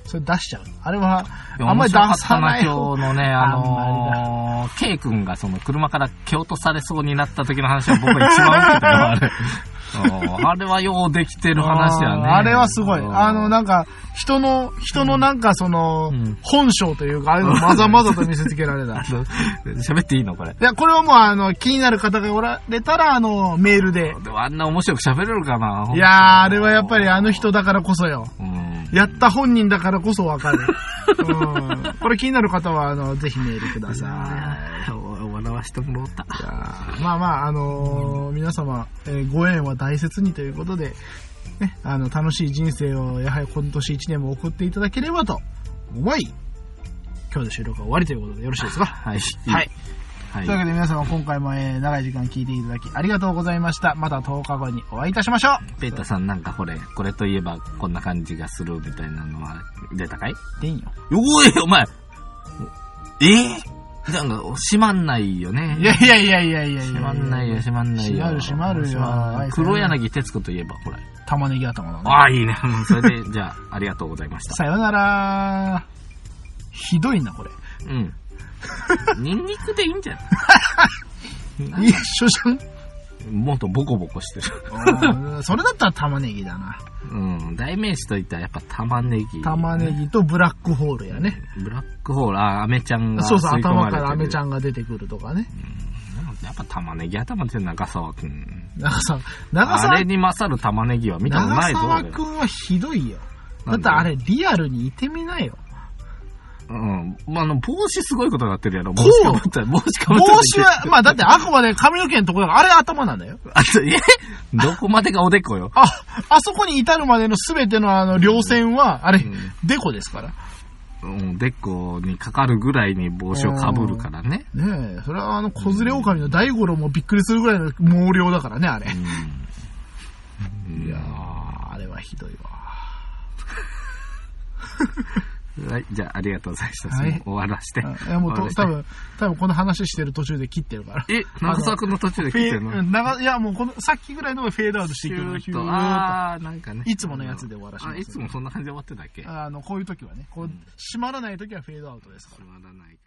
[SPEAKER 2] それ出しちゃう。あれは、あんまり出さない方
[SPEAKER 1] 今日のね、あのー、K 君がその車から蹴落とされそうになった時の話は僕が一番受けたよ、あれ。うんあれはようできてる話やね。
[SPEAKER 2] あれはすごい。
[SPEAKER 1] うん
[SPEAKER 2] あの、なんか、人の、人のなんかその、
[SPEAKER 1] うん
[SPEAKER 2] 本性というか、ああいうの まざまざと見せつけられた。い
[SPEAKER 1] 喋っていいのこれ？
[SPEAKER 2] や、これはもうあの、気になる方がおられたら、あの、メールで。
[SPEAKER 1] でもあんな面白く喋れるかない
[SPEAKER 2] やー、あれはやっぱりあの人だからこそよ。
[SPEAKER 1] うん。
[SPEAKER 2] やった本人だからこそわかる。うん。これ気になる方は、あの、ぜひメールください。
[SPEAKER 1] 笑わしてもらった。
[SPEAKER 2] まあまあ、あのー皆様、えーご縁は大切にということで、ね、あの、楽しい人生を、やはり今年一年も送っていただければと思い、今日の収録は終わりということでよろしいですか？
[SPEAKER 1] はい。
[SPEAKER 2] はい。
[SPEAKER 1] はい。
[SPEAKER 2] というわけで皆様今回も、えー長い時間聞いていただきありがとうございました。また10日後にお会いいたしましょう
[SPEAKER 1] ペータさんなんかこれ、これといえばこんな感じがするみたいなのは出たかい？
[SPEAKER 2] でいいよ。
[SPEAKER 1] おい、お前えー？なんか、閉まんないよね。
[SPEAKER 2] いやいやいやいやいやいや
[SPEAKER 1] 閉まんないよ、閉まんないよ。
[SPEAKER 2] 閉まる閉まるよ
[SPEAKER 1] 黒柳徹子といえば、ほら。
[SPEAKER 2] 玉ねぎ頭だね。
[SPEAKER 1] ああ、いいね。うんそれで、じゃあ、ありがとうございました。
[SPEAKER 2] さよならひどいな、これ。
[SPEAKER 1] うん。ニンニクでいいんじゃない？
[SPEAKER 2] 一緒じゃん
[SPEAKER 1] もっとボコボコしてる。
[SPEAKER 2] うんそれだったら玉ねぎだな。
[SPEAKER 1] うん。代名詞といったらやっぱ玉ねぎ。
[SPEAKER 2] 玉ねぎとブラックホールやね。
[SPEAKER 1] ブラックホール、あ、アメちゃんが
[SPEAKER 2] そうそう、頭からアメちゃんが出てくるとかね。
[SPEAKER 1] やっぱ玉ねぎ頭って中沢くん。
[SPEAKER 2] 長澤、長澤
[SPEAKER 1] あれ、に勝る玉ねぎは見たことないぞ。
[SPEAKER 2] 長澤
[SPEAKER 1] 俺
[SPEAKER 2] くんはひどいよ。だってあれ、リアルにいてみなよ。
[SPEAKER 1] うん。まあ、あの、帽子すごいことになってるやろ。帽子かぶったら、帽子かぶ
[SPEAKER 2] 帽
[SPEAKER 1] ったら。
[SPEAKER 2] 子は、まあだってあくまで髪の毛のところだから、あれ頭なんだよ。
[SPEAKER 1] あ、え？どこまでがおでこよ。
[SPEAKER 2] あ、あそこに至るまでのすべてのあの、稜線は、あれ、
[SPEAKER 1] うん
[SPEAKER 2] デコですから。
[SPEAKER 1] うん、でこにかかるぐらいに帽子をかぶるからね。
[SPEAKER 2] ねえ、それはあの、小連れ狼の大五郎もびっくりするぐらいの毛量だからね、あれ。
[SPEAKER 1] うん。
[SPEAKER 2] いやー、あれはひどいわ。
[SPEAKER 1] はい、じゃあ、ありがとうございました。
[SPEAKER 2] はい
[SPEAKER 1] 終わらして。
[SPEAKER 2] いや、もう多分、多分この話してる途中で切ってるから。
[SPEAKER 1] え、長作の途中で
[SPEAKER 2] フェ
[SPEAKER 1] 来てるの？
[SPEAKER 2] 長いや、もうこの、さっきぐらいのがフェードアウトしていくの。
[SPEAKER 1] シューッと。
[SPEAKER 2] ヒ
[SPEAKER 1] あー、なんかね。
[SPEAKER 2] いつものやつで終わらし
[SPEAKER 1] あ、いつもそんな感じで終わってたっけ？
[SPEAKER 2] とあの、こういう時はね、こう、閉まらない時はフェードアウトですから。
[SPEAKER 1] 閉まらないかな。